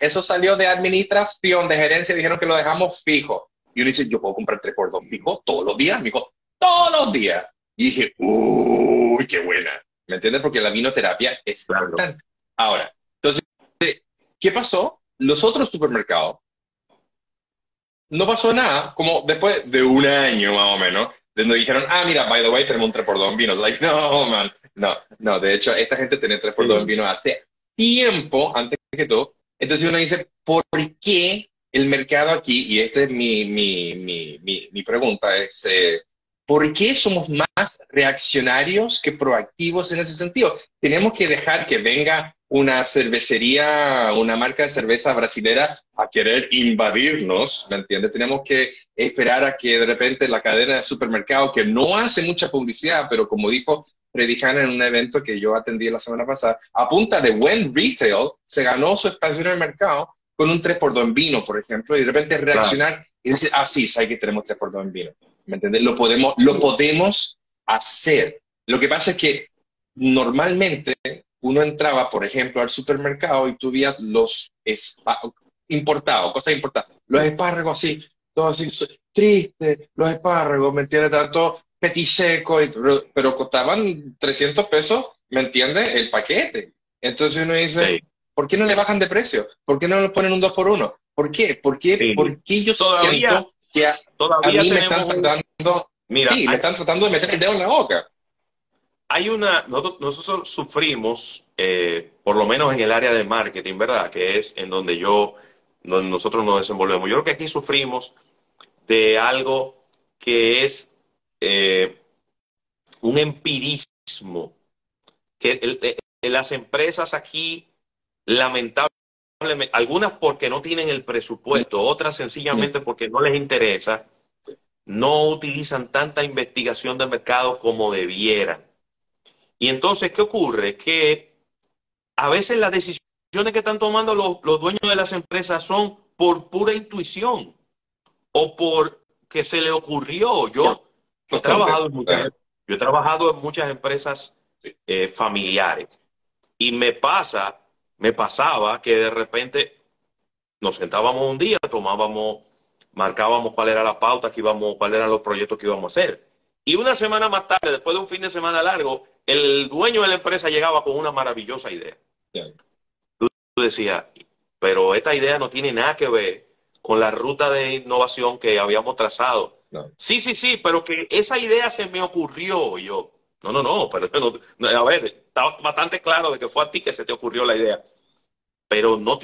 Eso salió de administración, de gerencia, dijeron que lo dejamos fijo. Y uno dice, yo puedo comprar 3x2 fijo todos los días. Me dijo, todos los días. Y dije, uy, qué buena. ¿Me entiendes? Porque la vinoterapia es importante. Ahora, entonces, ¿qué pasó? los otros supermercados no pasó nada, como después de un año más o menos, donde dijeron, ah, mira, by the way, tenemos un 3x2 en vino. Like, no, man, no, no, de hecho, esta gente tenía 3x2 en vino hace tiempo, antes que todo. Entonces uno dice, ¿por qué el mercado aquí, y esta es mi, mi, mi, mi, mi pregunta, es, eh, ¿por qué somos más reaccionarios que proactivos en ese sentido? Tenemos que dejar que venga una cervecería, una marca de cerveza brasilera a querer invadirnos, ¿me entiendes? Tenemos que esperar a que de repente la cadena de supermercados, que no hace mucha publicidad, pero como dijo Predijana en un evento que yo atendí la semana pasada, a punta de buen retail, se ganó su espacio en el mercado con un 3x2 en vino, por ejemplo, y de repente reaccionar y decir, ah, sí, sabes que tenemos 3x2 en vino, ¿me entiendes? Lo podemos, lo podemos hacer. Lo que pasa es que normalmente uno entraba, por ejemplo, al supermercado y tuvías los importados, cosas importadas, los espárragos así, todos así, tristes, los espárragos, ¿me entiendes? Tanto petiseco, pero costaban 300 pesos, ¿me entiendes? El paquete. Entonces uno dice, ¿por qué no le bajan de precio? ¿Por qué no le ponen un 2 por 1 ¿Por qué? ¿Por qué, Porque yo todavía, siento que a, mí me están tratando, mira, sí, me están tratando de meter el dedo en la boca? Hay una, nosotros, sufrimos, eh, por lo menos en el área de marketing, ¿verdad? Que es en donde yo, donde nosotros nos desenvolvemos. Yo creo que aquí sufrimos de algo que es eh, un empirismo, que las empresas aquí, lamentablemente, algunas porque no tienen el presupuesto, otras sencillamente porque no les interesa, no utilizan tanta investigación de mercado como debieran. Y entonces, ¿qué ocurre? Que a veces las decisiones que están tomando los, dueños de las empresas son por pura intuición o por que se le ocurrió. Yo, he, trabajado en muchas, yo he trabajado en muchas empresas eh, familiares y me pasa, me pasaba que de repente nos sentábamos un día, tomábamos marcábamos cuál era la pauta que íbamos, cuáles eran los proyectos que íbamos a hacer. Y una semana más tarde, después de un fin de semana largo, el dueño de la empresa llegaba con una maravillosa idea. Tú, decías, pero esta idea no tiene nada que ver con la ruta de innovación que habíamos trazado. Sí, sí, sí, pero que esa idea se me ocurrió. Yo, no, no, no, pero a ver, está bastante claro de que fue a ti que se te ocurrió la idea. Pero no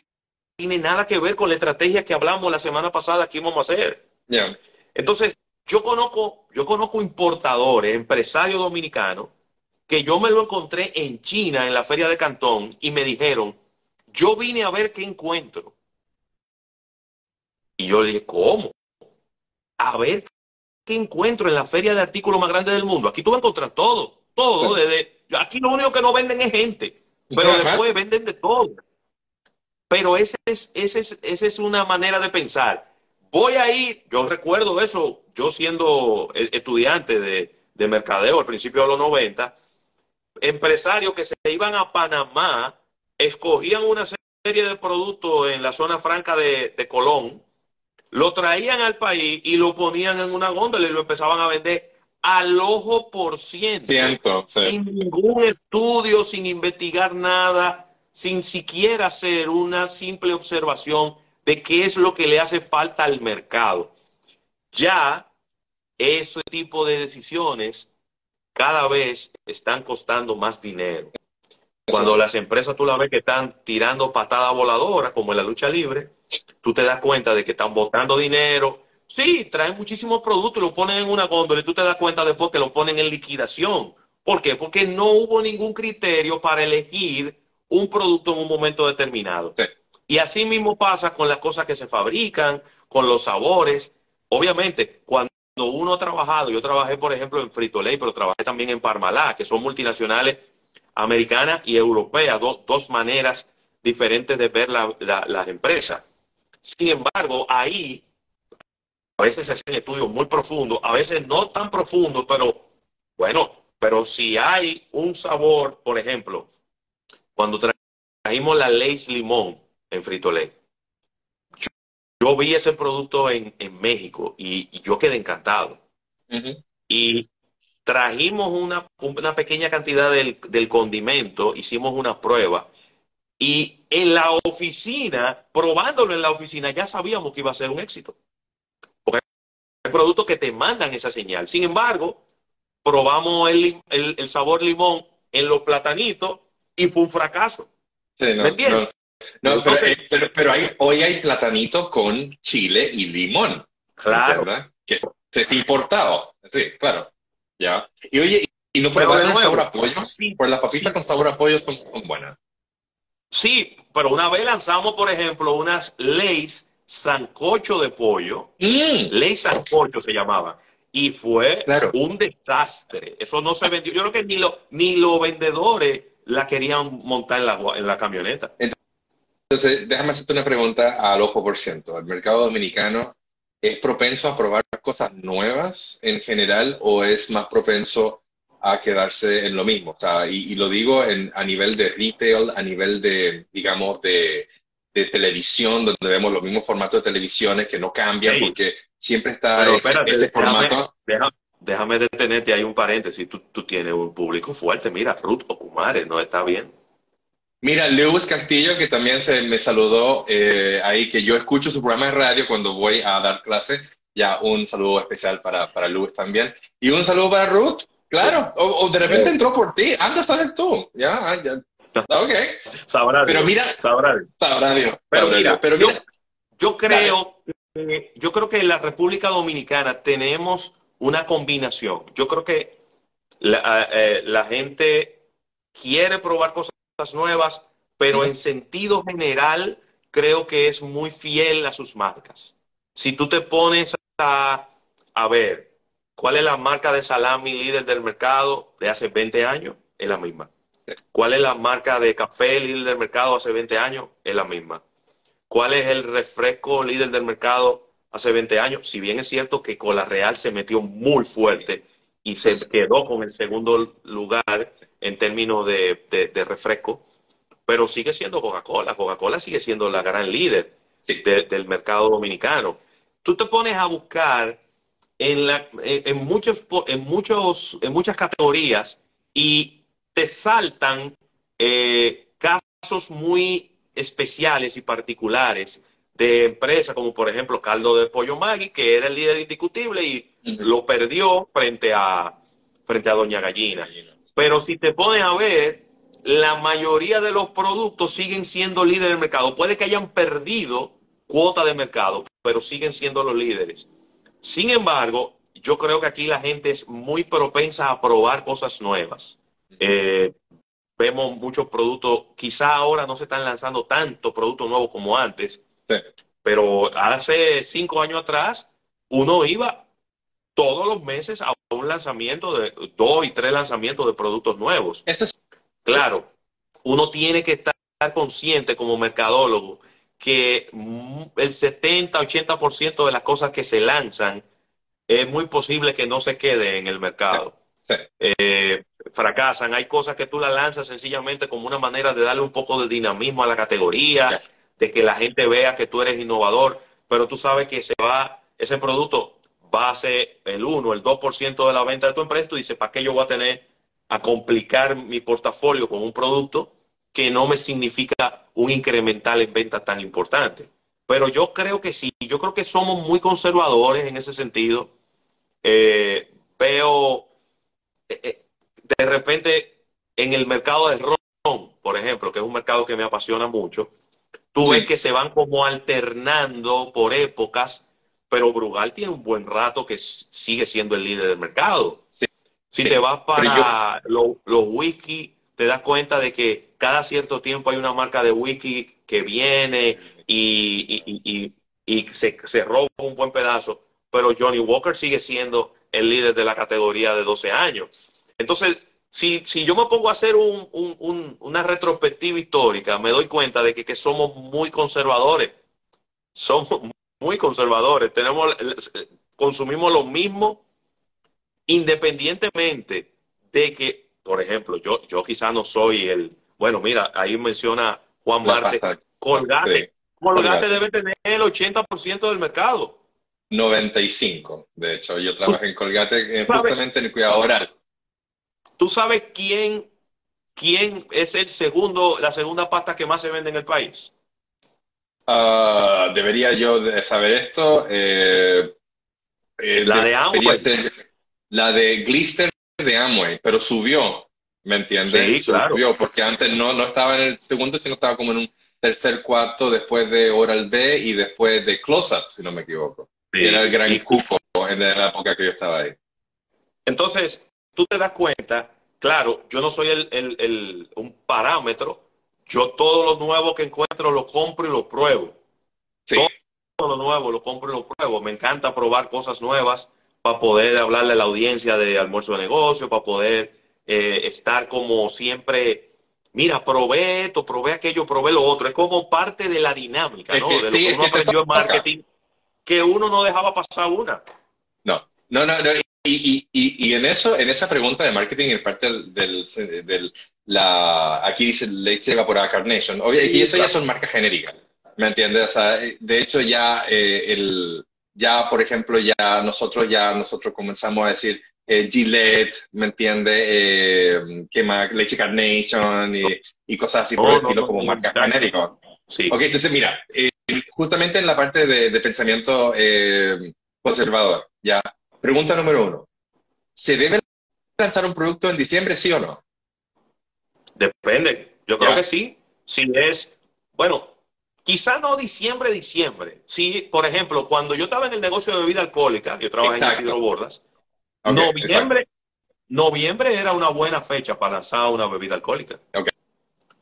tiene nada que ver con la estrategia que hablamos la semana pasada que íbamos a hacer. Entonces, yo conozco, yo conozco importadores, empresarios dominicanos, que yo me lo encontré en China, en la feria de Cantón, y me dijeron, yo vine a ver qué encuentro. Y yo le dije, ¿cómo? A ver qué encuentro en la feria de artículos más grande del mundo. Aquí tú vas a encontrar todo, todo. Desde, aquí lo único que no venden es gente, pero después venden de todo. Pero esa es, ese es, es una manera de pensar. Voy a ir, yo recuerdo eso, yo siendo e, estudiante de, de mercadeo al principio de los 90, empresarios que se iban a Panamá, escogían una serie de productos en la zona franca de, Colón, lo traían al país y lo ponían en una góndola y lo empezaban a vender al ojo por ciento, sin ningún estudio, sin investigar nada, sin siquiera hacer una simple observación de qué es lo que le hace falta al mercado. Ya ese tipo de decisiones cada vez están costando más dinero. Cuando las empresas tú la ves que están tirando patadas voladoras, como en la lucha libre, tú te das cuenta de que están botando dinero. Sí, traen muchísimos productos y lo ponen en una góndola y tú te das cuenta después que lo ponen en liquidación. ¿Por qué? Porque no hubo ningún criterio para elegir un producto en un momento determinado. Y así mismo pasa con las cosas que se fabrican, con los sabores. Obviamente, cuando uno ha trabajado, yo trabajé, por ejemplo, en Frito Lay, pero trabajé también en Parmalá, que son multinacionales americanas y europeas, dos maneras diferentes de ver las empresas. Sin embargo, ahí a veces se hacen estudios muy profundos, a veces no tan profundos, pero bueno, pero si hay un sabor, por ejemplo, cuando trajimos la Lace Limón en Frito Lay, yo, vi ese producto en, México y, yo quedé encantado. Y trajimos una, pequeña cantidad del, condimento, hicimos una prueba y en la oficina, probándolo en la oficina, ya sabíamos que iba a ser un éxito. Porque hay productos que te mandan esa señal. Sin embargo, probamos el, el sabor limón en los platanitos y fue un fracaso. ¿Me entiendes? No, pero, hoy hay platanito con chile y limón. Claro. Que se es importado. Sí, claro. Ya. Y oye, ¿y no puede haber sabor a pollo? Sí, pues las papitas con sabor a pollo son, buenas. Sí, pero una vez lanzamos, por ejemplo, unas Lays sancocho de pollo. Mm. Lays sancocho se llamaba y fue un desastre. Eso no se vendió. Yo creo que ni, lo, ni los vendedores la querían montar en la, en la camioneta. Entonces, déjame hacerte una pregunta al ojo por ciento. ¿El mercado dominicano es propenso a probar cosas nuevas en general o es más propenso a quedarse en lo mismo? O sea, y, lo digo en, a nivel de retail, a nivel de, digamos, de, televisión, donde vemos los mismos formatos de televisiones que no cambian porque siempre está ese, formato déjame detenerte, hay un paréntesis, tú, tú tienes un público fuerte, mira, Ruth Okumare, ¿no está bien? Mira, Lewis Castillo, que también se me saludó eh, ahí, que yo escucho su programa de radio cuando voy a dar clase, ya un saludo especial para, para Lewis también. Y un saludo para Ruth, claro, o, de repente entró por ti, anda a saber tú, ya, ah, ya. Ok. Sabrá Pero mira, sabrá, sabrá Dios. Pero, mira, pero yo, yo creo, yo creo que en la República Dominicana tenemos una combinación. Yo creo que la, eh, la gente quiere probar cosas nuevas, pero en sentido general creo que es muy fiel a sus marcas. Si tú te pones a, a ver cuál es la marca de salami líder del mercado de hace 20 años, es la misma. ¿Cuál es la marca de café líder del mercado hace 20 años? Es la misma. ¿Cuál es el refresco líder del mercado hace 20 años? Si bien es cierto que Cola Real se metió muy fuerte y se quedó con el segundo lugar en términos de, refresco, pero sigue siendo Coca-Cola. Coca-Cola sigue siendo la gran líder del mercado dominicano. Tú te pones a buscar en, la, en, muchos, en, muchos, en muchas categorías y te saltan eh, casos muy especiales y particulares de empresas como por ejemplo Caldo de Pollo Maggi, que era el líder indiscutible y lo perdió frente a, frente a Doña Gallina. Pero si te pones a ver, la mayoría de los productos siguen siendo líderes del mercado. Puede que hayan perdido cuota de mercado, pero siguen siendo los líderes. Sin embargo, yo creo que aquí la gente es muy propensa a probar cosas nuevas. Eh, vemos muchos productos, quizá ahora no se están lanzando tantos productos nuevos como antes, pero hace cinco años atrás uno iba todos los meses a un lanzamiento de dos y tres lanzamientos de productos nuevos. Claro, uno tiene que estar consciente como mercadólogo que el 70-80% de las cosas que se lanzan es muy posible que no se quede en el mercado. Eh, fracasan. Hay cosas que tú las lanzas sencillamente como una manera de darle un poco de dinamismo a la categoría, de que la gente vea que tú eres innovador, pero tú sabes que se va, ese producto va a ser el 1, el 2% de la venta de tu empresa, tú dices, ¿para qué yo voy a tener a complicar mi portafolio con un producto que no me significa un incremental en venta tan importante? Pero yo creo que sí, yo creo que somos muy conservadores en ese sentido. Eh, veo eh, eh, de repente en el mercado de ron, por ejemplo, que es un mercado que me apasiona mucho, tú ves que se van como alternando por épocas, pero Brugal tiene un buen rato que sigue siendo el líder del mercado. Si te vas para los whisky, te das cuenta de que cada cierto tiempo hay una marca de whisky que viene y, se, se roba un buen pedazo, pero Johnny Walker sigue siendo el líder de la categoría de 12 años. Entonces, si, si yo me pongo a hacer una retrospectiva histórica, me doy cuenta de que, somos muy conservadores. Somos muy conservadores. Tenemos, consumimos lo mismo independientemente de que, por ejemplo, yo, yo quizá no soy el, bueno, mira, ahí menciona Juan Marte, Colgate. Colgate debe tener el 80% del mercado. 95, de hecho. Yo trabajo en Colgate eh, justamente en el cuidado oral. ¿Tú sabes quién, quién es el segundo, la segunda pasta que más se vende en el país? Ah, debería yo saber esto. Eh, eh, la de Amway. la de Glister de Amway, pero subió, ¿me entiendes? Sí, subió, porque antes no, no estaba en el segundo, sino estaba como en un tercer cuarto después de Oral B y después de Close Up, si no me equivoco era el gran cupo en la época que yo estaba ahí. Entonces, tú te das cuenta, claro, yo no soy el, un parámetro, yo todo lo nuevo que encuentro lo compro y lo pruebo. Sí. Todo lo nuevo lo compro y lo pruebo. Me encanta probar cosas nuevas para poder hablarle a la audiencia de almuerzo de negocio, para poder eh, estar como siempre mira, probé esto, probé aquello, probé lo otro. Es como parte de la dinámica, ¿no? de lo que uno aprendió en marketing que uno no dejaba pasar una. No, no, no, Y, y, y, en eso, en esa pregunta de marketing, en parte del, del, la, aquí dice leche evaporada Carnation, y eso ya son marcas genéricas, ¿me entiendes? O sea, de hecho ya eh, el, ya por ejemplo ya nosotros ya nosotros comenzamos a decir eh, Gillette, ¿me entiendes? Eh, ¿Qué más? Leche Carnation y, y cosas así por el estilo como marcas genéricas. Sí. Ok, entonces mira, eh, justamente en la parte de, pensamiento eh, conservador, ya. Pregunta número uno. ¿Se debe lanzar un producto en diciembre, sí o no? Depende. Yo creo que sí. Si es, bueno, quizá no diciembre, diciembre. Si, por ejemplo, cuando yo estaba en el negocio de bebida alcohólica, yo trabajé en Isidro Bordas, noviembre, noviembre era una buena fecha para lanzar una bebida alcohólica.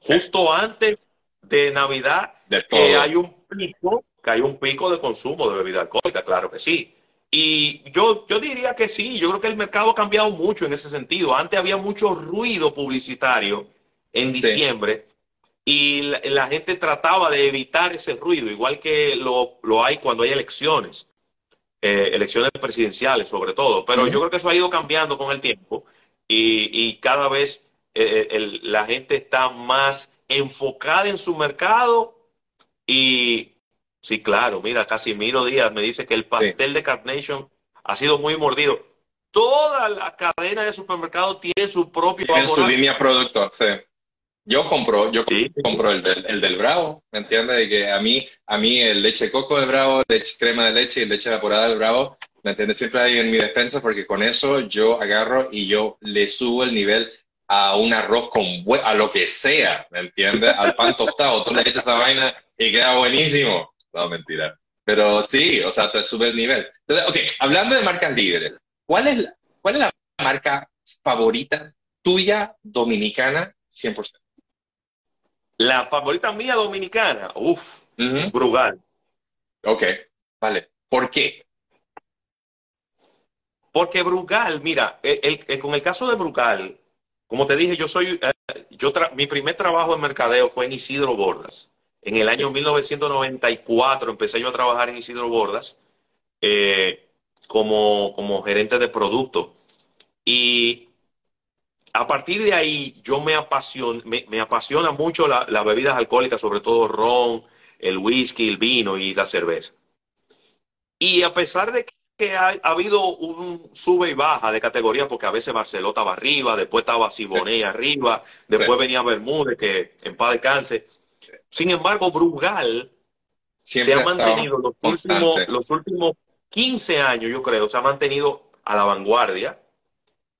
Justo antes de Navidad, que hay un pico, que hay un pico de consumo de bebida alcohólica, claro que sí. Y yo, yo diría que sí, yo creo que el mercado ha cambiado mucho en ese sentido. Antes había mucho ruido publicitario en diciembre y la, gente trataba de evitar ese ruido, igual que lo, hay cuando hay elecciones, eh, elecciones presidenciales sobre todo. Pero yo creo que eso ha ido cambiando con el tiempo y, cada vez eh, eh, la gente está más enfocada en su mercado y Sí, claro, mira, Casimiro Díaz me dice que el pastel de Carnation ha sido muy mordido. Toda la cadena de supermercados tiene su propio En su línea producto, sí. Yo compro, yo compro el del, el del Bravo, ¿me entiendes? De que a mí, a mí el leche coco de Bravo, leche crema de leche y leche evaporada del Bravo, ¿me entiendes? Siempre hay en mi defensa porque con eso yo agarro y yo le subo el nivel a un arroz con a lo que sea, ¿me entiendes? Al pan tostado, tú le echas esa vaina y queda buenísimo. No, mentira. Pero sí, o sea, te sube el nivel. Entonces, ok, hablando de marcas líderes, ¿cuál es la, cuál es la marca favorita tuya dominicana 100%? La favorita mía dominicana, uff, Brugal. Ok, vale. ¿Por qué? Porque Brugal, mira, con el caso de Brugal, como te dije, yo soy, eh, yo mi primer trabajo en mercadeo fue en Isidro Bordas. En el año 1994 empecé yo a trabajar en Isidro Bordas eh, como, como gerente de producto. Y a partir de ahí yo me apasiona, me, apasiona mucho las bebidas alcohólicas, sobre todo ron, el whisky, el vino y la cerveza. Y a pesar de que ha, habido un sube y baja de categoría, porque a veces Barcelona estaba arriba, después estaba Siboney arriba, después venía Bermúdez, que en paz descanse sin embargo, Brugal se ha mantenido los últimos, los últimos 15 años, yo creo, se ha mantenido a la vanguardia.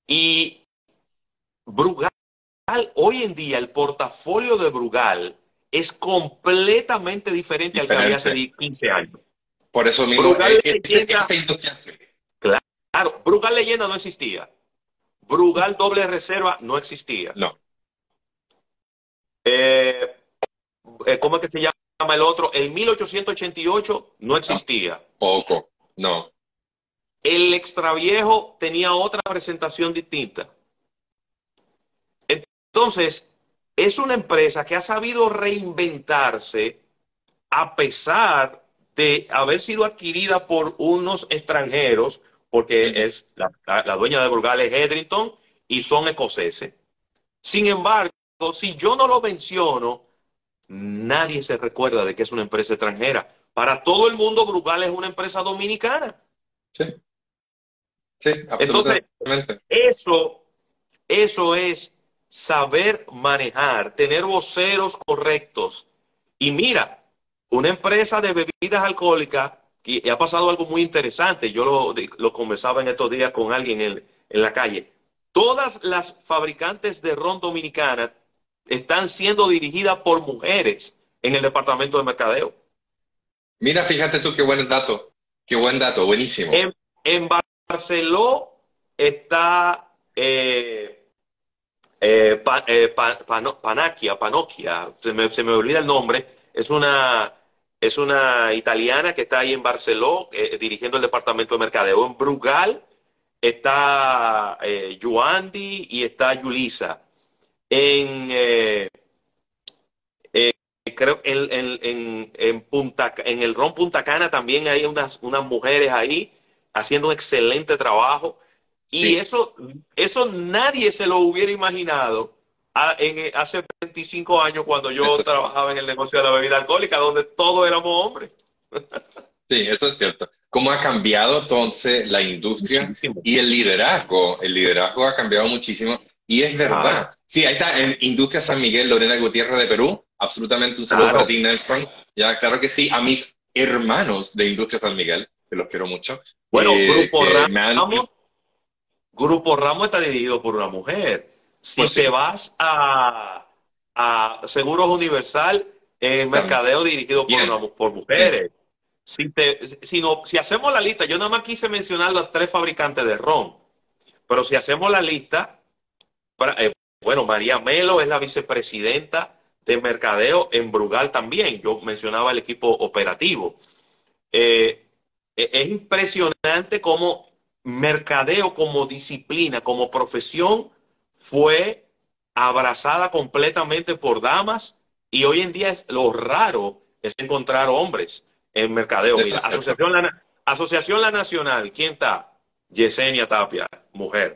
Y Brugal, hoy en día, el portafolio de Brugal es completamente diferente, al que había hace 15 años. Por eso mismo, Brugal leyenda, Claro, Brugal leyenda no existía. Brugal doble reserva no existía. No. Eh, eh, ¿cómo es que se llama el otro? El 1888 no existía. poco, no. El extraviejo tenía otra presentación distinta. Entonces, es una empresa que ha sabido reinventarse a pesar de haber sido adquirida por unos extranjeros, porque es la, dueña de Burgal es Edrington y son escoceses. Sin embargo, si yo no lo menciono, nadie se recuerda de que es una empresa extranjera. Para todo el mundo, Brugal es una empresa dominicana. Sí. Sí, absolutamente. Entonces, eso, eso es saber manejar, tener voceros correctos. Y mira, una empresa de bebidas alcohólicas, y, ha pasado algo muy interesante, yo lo, lo conversaba en estos días con alguien en, en la calle. Todas las fabricantes de ron dominicanas están siendo dirigidas por mujeres en el departamento de mercadeo. Mira, fíjate tú qué buen dato, qué buen dato, buenísimo. En, Barcelona está eh, eh, eh Panakia, Panokia, se me, se me, olvida el nombre, es una, es una italiana que está ahí en Barcelona eh, dirigiendo el departamento de mercadeo. En Brugal está Yuandi y está Yulisa en eh, eh, creo en, en, en, Punta en el Ron Punta Cana también hay unas, unas mujeres ahí haciendo un excelente trabajo. Y eso eso nadie se lo hubiera imaginado en, hace 25 años cuando yo trabajaba en el negocio de la bebida alcohólica donde todos éramos hombres. Sí eso es cierto. Cómo ha cambiado entonces la industria y el liderazgo el liderazgo ha cambiado muchísimo y es verdad. Sí, ahí está en Industria San Miguel, Lorena Gutiérrez de Perú. Absolutamente un saludo para ti, Nelson. Ya, claro que sí. A mis hermanos de Industria San Miguel, que los quiero mucho. Bueno, eh, Grupo Ramos. Grupo Ramos está dirigido por una mujer. Si pues te vas a, a Seguros Universal, en mercadeo dirigido por, por mujeres. Si, te, si, no, si hacemos la lista, yo nada más quise mencionar los tres fabricantes de ron, pero si hacemos la lista, eh, bueno, María Melo es la vicepresidenta de mercadeo en Brugal también. Yo mencionaba el equipo operativo. Eh, e, es impresionante cómo mercadeo como disciplina, como profesión, fue abrazada completamente por damas y hoy en día es lo raro es encontrar hombres en mercadeo. Asociación, la, Asociación La Nacional, ¿quién está? Yesenia Tapia, mujer.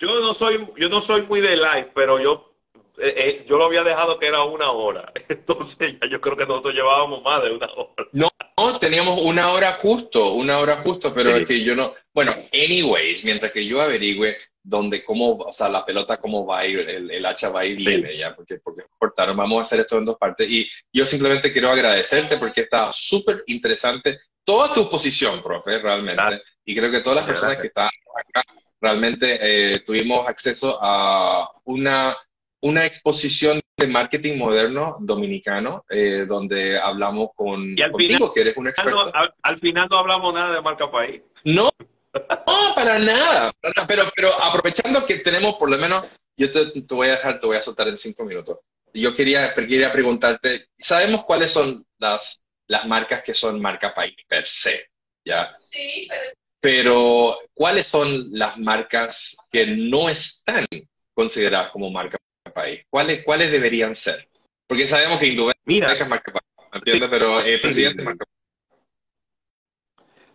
Yo, no soy, yo no soy muy de live, pero yo, eh, eh, yo lo había dejado que era una hora. Entonces ya yo creo que nosotros llevábamos más de una hora. No, teníamos una hora justo, una hora justo, pero es que yo no. Bueno, anyways, mientras que yo averigüe dónde, cómo, o sea, la pelota, cómo va a ir, el, hacha va y viene, ya, porque, porque cortaron. Vamos a hacer esto en dos partes. Y yo simplemente quiero agradecerte porque está súper interesante toda tu posición, profe, realmente. Y creo que todas las personas que están acá realmente eh, tuvimos acceso a una, una exposición de marketing moderno dominicano, eh, donde hablamos con contigo, que eres un experto. al, final no hablamos nada de marca país. No, no, para nada, Pero, pero aprovechando que tenemos por lo menos, yo te, voy a dejar, te voy a soltar en cinco minutos. Yo quería, quería preguntarte, ¿sabemos cuáles son las, las marcas que son marca país per se? ¿Ya? Sí, pero... Pero, ¿cuáles son las marcas que no están consideradas como marca país? ¿Cuáles, ¿Cuáles deberían ser? Porque sabemos que Indonesia es marca país, ¿entiendes? Pero el presidente es marca país.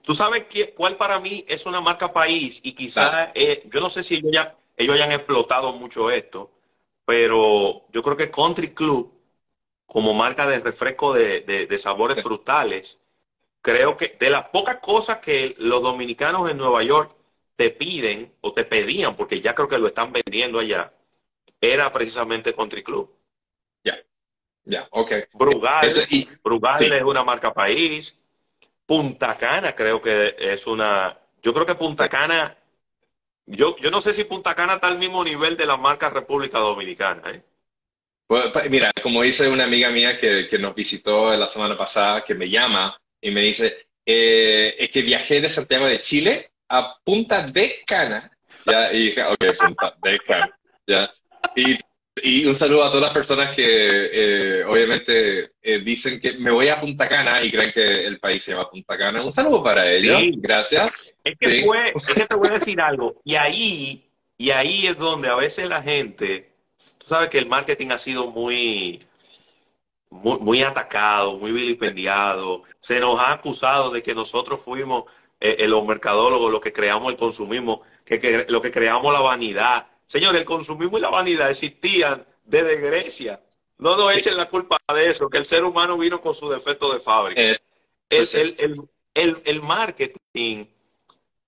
Tú sabes cuál para mí es una marca país y quizás, eh, yo no sé si ellos, ya, ellos hayan explotado mucho esto, pero yo creo que Country Club, como marca de refresco de, sabores frutales, creo que de las pocas cosas que los dominicanos en Nueva York te piden o te pedían, porque ya creo que lo están vendiendo allá, era precisamente Country Club. Ya, ya, ok. Brugal, Brugal es una marca país. Punta Cana creo que es una... Yo creo que Punta Cana... Yo, yo no sé si Punta Cana está al mismo nivel de la marca República Dominicana. ¿eh? Pues, mira, como dice una amiga mía que, nos visitó la semana pasada, que me llama y me dice, eh, es que viajé de Santiago de Chile a Punta de Cana. ¿ya? Y dije, ok, Punta de Cana. ¿ya? Y y un saludo a todas las personas que eh, obviamente eh, dicen que me voy a Punta Cana y creen que el país se llama Punta Cana. Un saludo para ellos. Gracias. Es que, fue, es que te voy a decir algo. Y ahí, y ahí es donde a veces la gente, tú sabes que el marketing ha sido muy, muy, atacado, muy vilipendiado. Se nos ha acusado de que nosotros fuimos eh, los mercadólogos los que creamos el consumismo, que, que lo que creamos la vanidad Señor, el consumismo y la vanidad existían desde Grecia. No nos echen la culpa de eso, que el ser humano vino con su defecto de fábrica. el, marketing,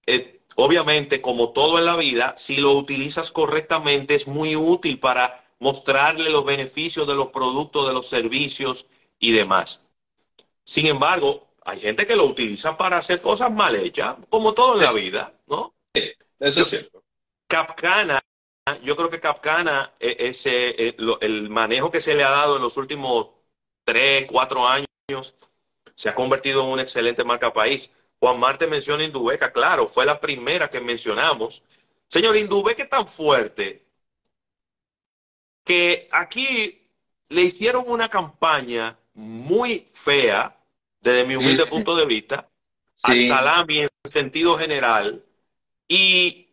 eh, obviamente, como todo en la vida, si lo utilizas correctamente, es muy útil para mostrarle los beneficios de los productos, de los servicios y demás. Sin embargo, hay gente que lo utiliza para hacer cosas mal hechas, como todo en la vida, ¿no? Sí, eso es cierto. Capcana yo creo que Capcana, e, ese, e, el manejo que se le ha dado en los últimos tres, cuatro años, se ha convertido en una excelente marca país. Juan Marte menciona Indubeca, claro, fue la primera que mencionamos. Señor, Indubeca es tan fuerte que aquí le hicieron una campaña muy fea, desde mi humilde punto de vista, al salami en sentido general, y,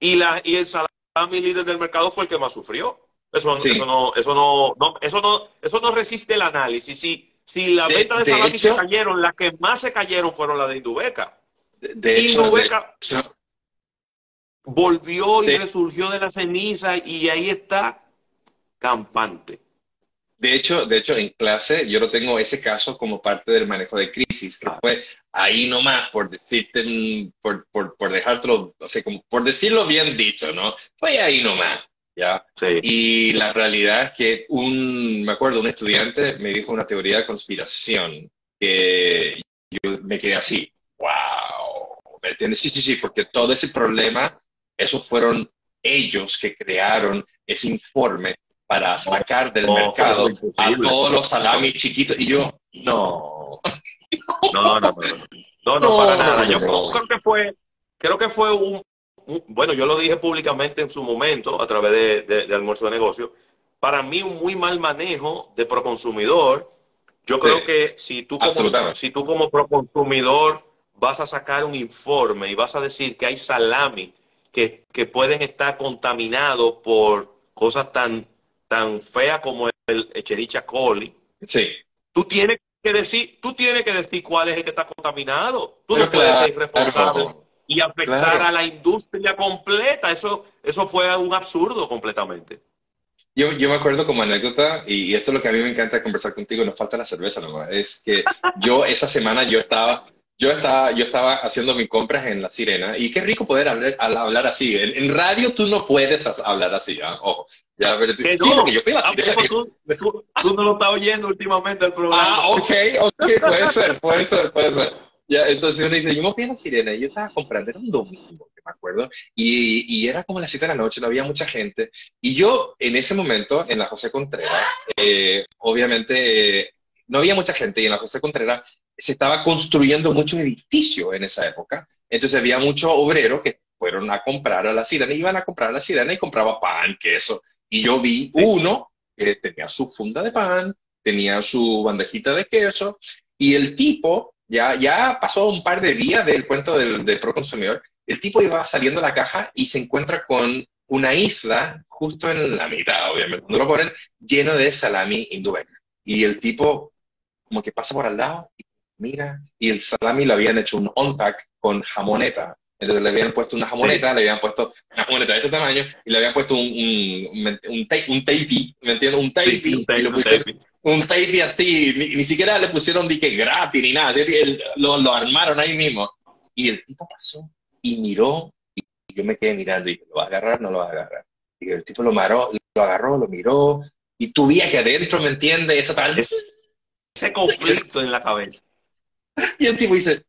y, la, y el salami mi líder del mercado fue el que más sufrió. Eso, eso, no, eso, no, eso, no, eso no resiste el análisis. Si, si las ventas de, Salami se cayeron, las que más se cayeron fueron las de Indubeca. De, Indubeca volvió y resurgió de la ceniza y ahí está campante. De hecho, de hecho, en clase yo lo tengo ese caso como parte del manejo de crisis, que fue ahí nomás, por decirte, por, por, por dejártelo, o sea, como por decirlo bien dicho, ¿no? Fue ahí nomás, ¿ya? Y la realidad es que un, me acuerdo, un estudiante me dijo una teoría de conspiración que yo me quedé así, wow, ¿me entiendes? Sí, sí, sí, porque todo ese problema, esos fueron ellos que crearon ese informe para sacar del mercado a todos los salamis chiquitos. Y yo, no. No, no, no. No, no, para nada. Yo creo que fue, creo que fue un, bueno, yo lo dije públicamente en su momento a través de, de, almuerzo de negocio. para mí un muy mal manejo de proconsumidor. Yo creo que si tú, como, si tú como proconsumidor vas a sacar un informe y vas a decir que hay salami que, que pueden estar contaminados por cosas tan, tan feas como el Echerichia coli, sí. tú tienes que decir, tú tienes que decir cuál es el que está contaminado. Tú no puedes ser responsable y afectar a la industria completa. Eso, eso fue un absurdo completamente. Yo, yo me acuerdo como anécdota, y, esto es lo que a mí me encanta conversar contigo, nos falta la cerveza nomás, es que yo esa semana yo estaba, yo estaba, yo estaba haciendo mis compras en La Sirena, y qué rico poder hablar, hablar así. En, radio tú no puedes hablar así, ¿ah? ojo. Ya, pero sí, porque yo fui a La ah, Sirena. Tú, tú, no lo estás oyendo últimamente el programa. Ah, ok, ok, puede ser, puede ser, puede ser. Ya, entonces uno dice, yo me fui a La Sirena, y yo estaba comprando, era un domingo, me acuerdo, y, y, era como las 7 de la noche, no había mucha gente. Y yo, en ese momento, en la José Contreras, eh, obviamente, eh, no había mucha gente, y en la José Contreras se estaba construyendo muchos edificios en esa época. Entonces había muchos obreros que fueron a comprar a la sirena, iban a comprar a la sirena y compraba pan, queso. Y yo vi uno que tenía su funda de pan, tenía su bandejita de queso, y el tipo, ya, ya pasó un par de días del cuento del, del pro consumidor, el tipo iba saliendo a la caja y se encuentra con una isla justo en la mitad, obviamente, cuando lo ponen, lleno de salami hindúeña. Y el tipo como que pasa por al lado y mira, y el salami lo habían hecho un on-pack con jamoneta. Entonces le habían puesto una jamoneta, le habían puesto una jamoneta de este tamaño y le habían puesto un, un, un, un tapey, ¿me entiendes? Un tapey. un, tapey así, ni, siquiera le pusieron dique gratis ni nada, lo, lo armaron ahí mismo. Y el tipo pasó y miró, y yo me quedé mirando y dije, ¿lo va a agarrar? No lo va a agarrar. Y el tipo lo, maró, lo agarró, lo miró, y tú que adentro, ¿me entiendes? Esa tal... Ese conflicto en la cabeza. Y el tipo dice,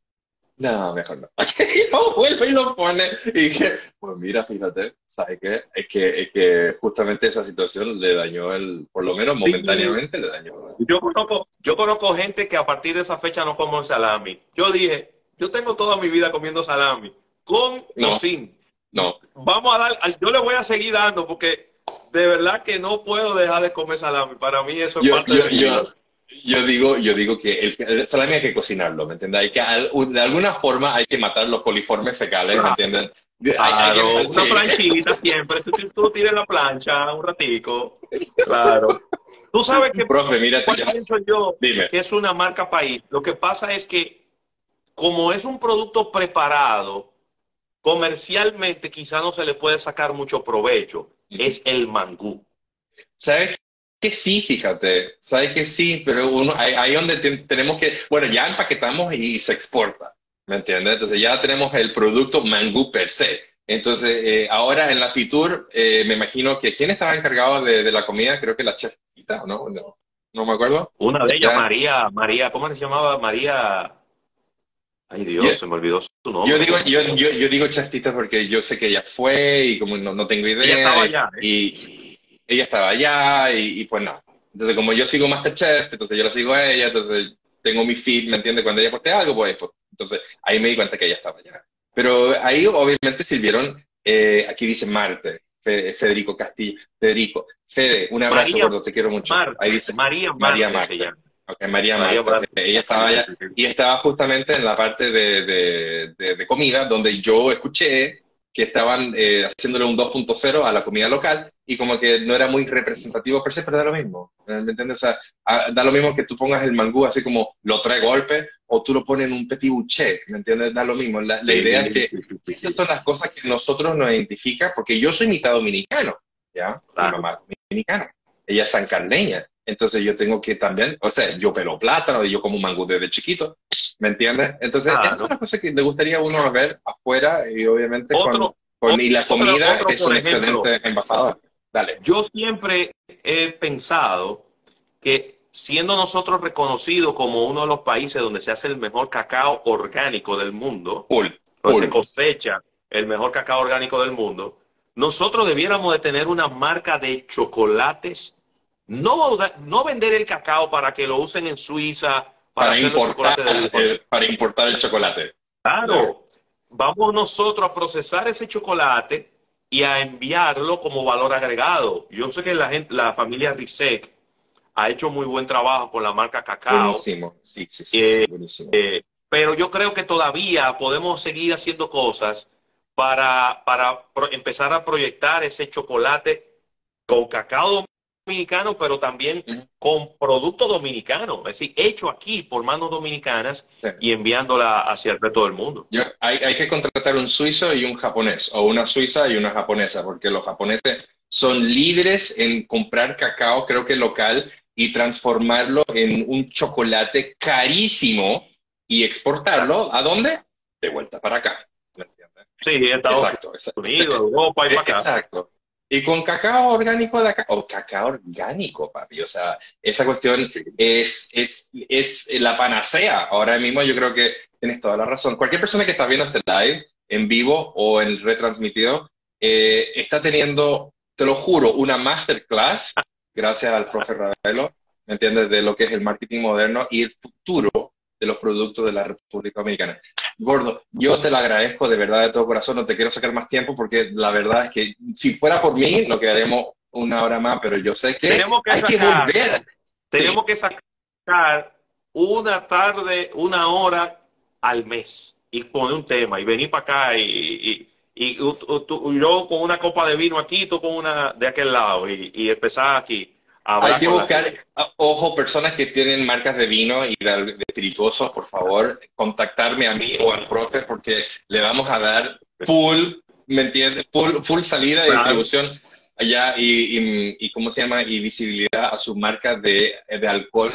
no, mejor no. y lo vuelve y lo pone. Y dije, pues mira, fíjate, ¿sabes qué? Es que, es que justamente esa situación le dañó el, por lo menos momentáneamente le dañó. Yo conozco, yo conozco gente que a partir de esa fecha no come salami. Yo dije, yo tengo toda mi vida comiendo salami, con o sin. No. Vamos a dar, yo le voy a seguir dando porque de verdad que no puedo dejar de comer salami. Para mí eso es parte de mi vida. Yo digo, yo digo que el, salami hay que cocinarlo, ¿me entiendes? Hay que, de alguna forma hay que matar los coliformes fecales, ¿me entienden? Claro, una planchita siempre, tú, tú tires la plancha un ratico, claro. Tú sabes que, Profe, mira, ¿cuál pienso yo? Que es una marca país. Lo que pasa es que, como es un producto preparado, comercialmente quizá no se le puede sacar mucho provecho. Es el mangú. ¿Sabes que sí, fíjate, sabes que sí, pero uno, ahí, donde tenemos que, bueno, ya empaquetamos y se exporta, ¿me entiendes? Entonces ya tenemos el producto mangú per se. Entonces, eh, ahora en la Fitur, eh, me imagino que ¿quién estaba encargado de, la comida? Creo que la chefita, ¿no? No, no me acuerdo. Una de ellas, María, María, ¿cómo se llamaba? María... Ay Dios, se me olvidó su nombre. Yo digo, yo, yo, yo digo chefita porque yo sé que ella fue y como no, no tengo idea. Ella estaba allá. ¿eh? Y, ella estaba allá y, pues no. Entonces, como yo sigo Masterchef, entonces yo la sigo a ella, entonces tengo mi feed, ¿me entiendes? Cuando ella poste algo, pues, pues, entonces ahí me di cuenta que ella estaba allá. Pero ahí obviamente sirvieron, eh, aquí dice Marte, Federico Castillo, Federico, Fede, un abrazo gordo, te quiero mucho. ahí dice María María Marte. María, María Ella estaba allá y estaba justamente en la parte de, de, de comida donde yo escuché que estaban eh, haciéndole un 2.0 a la comida local y como que no era muy representativo per se, pero da lo mismo, ¿me entiendes? O sea, da lo mismo que tú pongas el mangú así como lo trae golpe o tú lo pones en un petit boucher, ¿me entiendes? Da lo mismo. La, idea es que estas son las cosas que nosotros nos identifican, porque yo soy mitad dominicano, ¿ya? Mi mamá dominicana, ella es sancarleña, entonces yo tengo que también, o sea, yo pelo plátano y yo como mangú desde chiquito, ¿me entiendes? Entonces, es una cosa que le gustaría a uno ver afuera y obviamente con, y la comida es un excelente embajador. Dale. Yo siempre he pensado que siendo nosotros reconocidos como uno de los países donde se hace el mejor cacao orgánico del mundo, donde se cosecha el mejor cacao orgánico del mundo, nosotros debiéramos de tener una marca de chocolates no, no vender el cacao para que lo usen en Suiza para, importar, el, para importar el chocolate. Claro. Vamos nosotros a procesar ese chocolate y a enviarlo como valor agregado. Yo sé que la gente, la familia Risek ha hecho muy buen trabajo con la marca Cacao. Buenísimo, sí, sí, sí, eh, buenísimo. Eh, pero yo creo que todavía podemos seguir haciendo cosas para, para empezar a proyectar ese chocolate con cacao dominicano, pero también con producto dominicano, es decir, hecho aquí por manos dominicanas y enviándola hacia el resto del mundo. hay, hay, que contratar un suizo y un japonés, o una suiza y una japonesa, porque los japoneses son líderes en comprar cacao, creo que local, y transformarlo en un chocolate carísimo y exportarlo, ¿a dónde? De vuelta para acá. Sí, Estados Unidos, Europa y para acá. Exacto. Y con cacao orgánico de acá, o cacao orgánico, papi. O sea, esa cuestión es, es, es la panacea. Ahora mismo yo creo que tienes toda la razón. Cualquier persona que está viendo este live, en vivo o en retransmitido, eh, está teniendo, te lo juro, una masterclass, gracias al profe Ravelo, ¿me entiendes? De lo que es el marketing moderno y el futuro de los productos de la República Dominicana. Gordo, yo te lo agradezco de verdad de todo corazón, no te quiero sacar más tiempo porque la verdad es que si fuera por mí, lo quedaremos una hora más, pero yo sé que, tenemos que hay que volver. Tenemos que sacar una tarde, una hora al mes y poner un tema y venir para acá y, y, yo con una copa de vino aquí, tú con una de aquel lado y, y empezar aquí hay que buscar, ojo, personas que tienen marcas de vino y de, espirituosos, por favor, contactarme a mí o al profe porque le vamos a dar full, ¿me entiendes? Full, full salida de distribución allá y, y, ¿cómo se llama? Y visibilidad a sus marcas de, de alcohol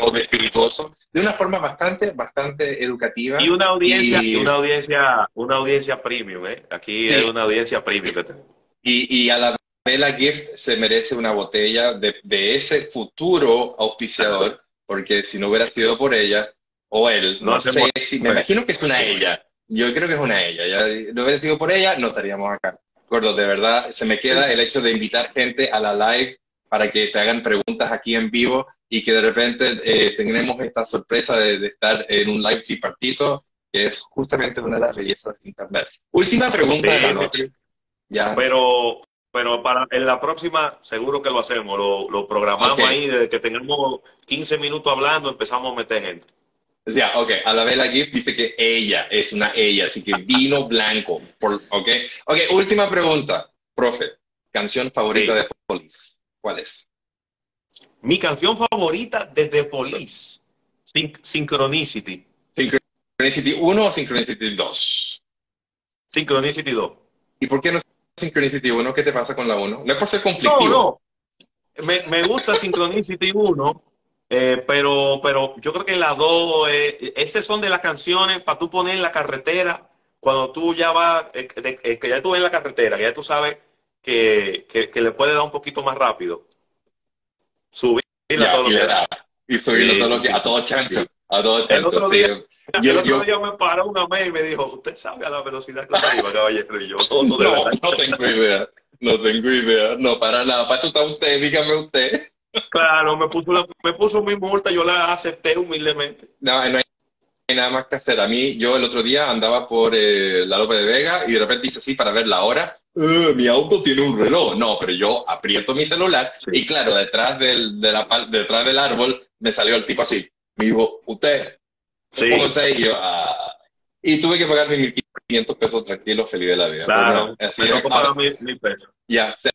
o de espirituoso de una forma bastante, bastante educativa. Y una audiencia, y, una audiencia, una audiencia premium, ¿eh? Aquí es una audiencia premium que tenemos. Y, y a la Bella Gift se merece una botella de, ese futuro auspiciador, porque si no hubiera sido por ella, o él, no, sé si, me imagino que es una ella, yo creo que es una ella, ya no hubiera sido por ella, no estaríamos acá. Gordo, de verdad, se me queda el hecho de invitar gente a la live para que te hagan preguntas aquí en vivo y que de repente eh, tengamos esta sorpresa de, estar en un live tripartito, que es justamente una de las bellezas de Internet. Última pregunta de la noche. Ya. Pero pero para en la próxima seguro que lo hacemos, lo, programamos ahí, desde que tengamos 15 minutos hablando empezamos a meter gente. Ya, ok, a la Bella Gift dice que ella es una ella, así que vino blanco, por, ok. Ok, última pregunta, profe, canción favorita de Police, ¿cuál es? Mi canción favorita de The Police, Synchronicity. ¿Synchronicity 1 o Synchronicity 2? Synchronicity 2. ¿Y por qué no Synchronicity 1, ¿qué te pasa con la 1? No es por ser conflictivo. No, no. Me, me gusta Synchronicity 1, eh, pero, pero yo creo que la 2, eh, esas son de las canciones para tú poner en la carretera, cuando tú ya vas, eh, eh, que ya tú ves en la carretera, que ya tú sabes que, que, le puede dar un poquito más rápido. Subir a todo lo que da. Y subirlo todo lo que, a todo chancho. A todo chancho, sí. Yo, el otro día me paró una mes y me dijo, ¿usted sabe a la velocidad que usted iba, caballero? Y yo, no, no, no, tengo idea. No tengo idea. No, para nada. Para eso está usted, dígame usted. Claro, me puso, la, me puso mi multa, yo la acepté humildemente. No, no hay nada más que hacer. A mí, yo el otro día andaba por eh, la Lope de Vega y de repente hice así para ver la hora. Uh, mi auto tiene un reloj. No, pero yo aprieto mi celular y claro, detrás del, de la, detrás del árbol me salió el tipo así. Me dijo, usted, Sí. Y, yo, ah, y tuve que pagar mis 1.500 pesos tranquilo, feliz de la vida. Claro, así mil, pesos. Ya, se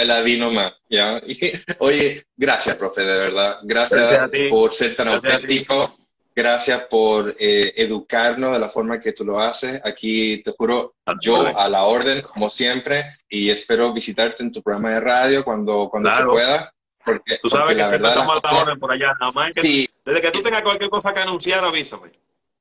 la di nomás, ¿ya? oye, gracias, profe, de verdad. Gracias, por ser tan auténtico. Gracias por eh, educarnos de la forma que tú lo haces. Aquí, te juro, yo a la orden, como siempre, y espero visitarte en tu programa de radio cuando, cuando se pueda. Porque, tú sabes que siempre estamos orden por allá. Nada más que sí. desde que tú tengas cualquier cosa que anunciar, avísame.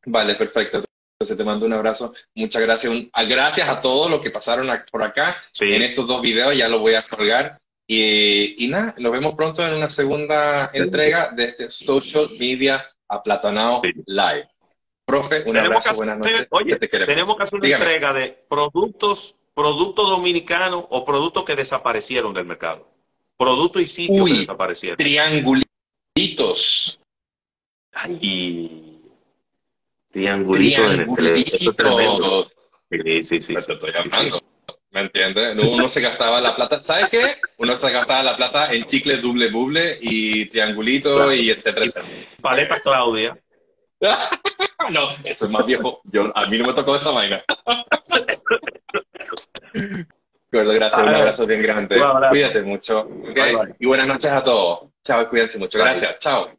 Vale, perfecto. Entonces te mando un abrazo. Muchas gracias. Un, gracias a todos los que pasaron por acá en estos dos videos. Ya los voy a colgar. Y, y nada, nos vemos pronto en una segunda entrega de este Social Media Aplatanado Live. Profe, un abrazo, buenas noches. Oye, tenemos que hacer una entrega de productos, productos dominicanos o productos que desaparecieron del mercado. Producto y sitio que desaparecieron. Triangulitos. Ay. Triangulitos, en el Eso es tremendo. Sí, sí, sí. estoy hablando. ¿Me entiendes? Uno se gastaba la plata, ¿sabes qué? Uno se gastaba la plata en chicles doble buble y triangulito y etcétera, etcétera. Paleta Claudia. no, eso es más viejo. Yo, a mí no me tocó esa vaina. gracias, un abrazo bien grande. Cuídate mucho. Y buenas noches a todos. Chao, cuídense mucho. Gracias. Chao.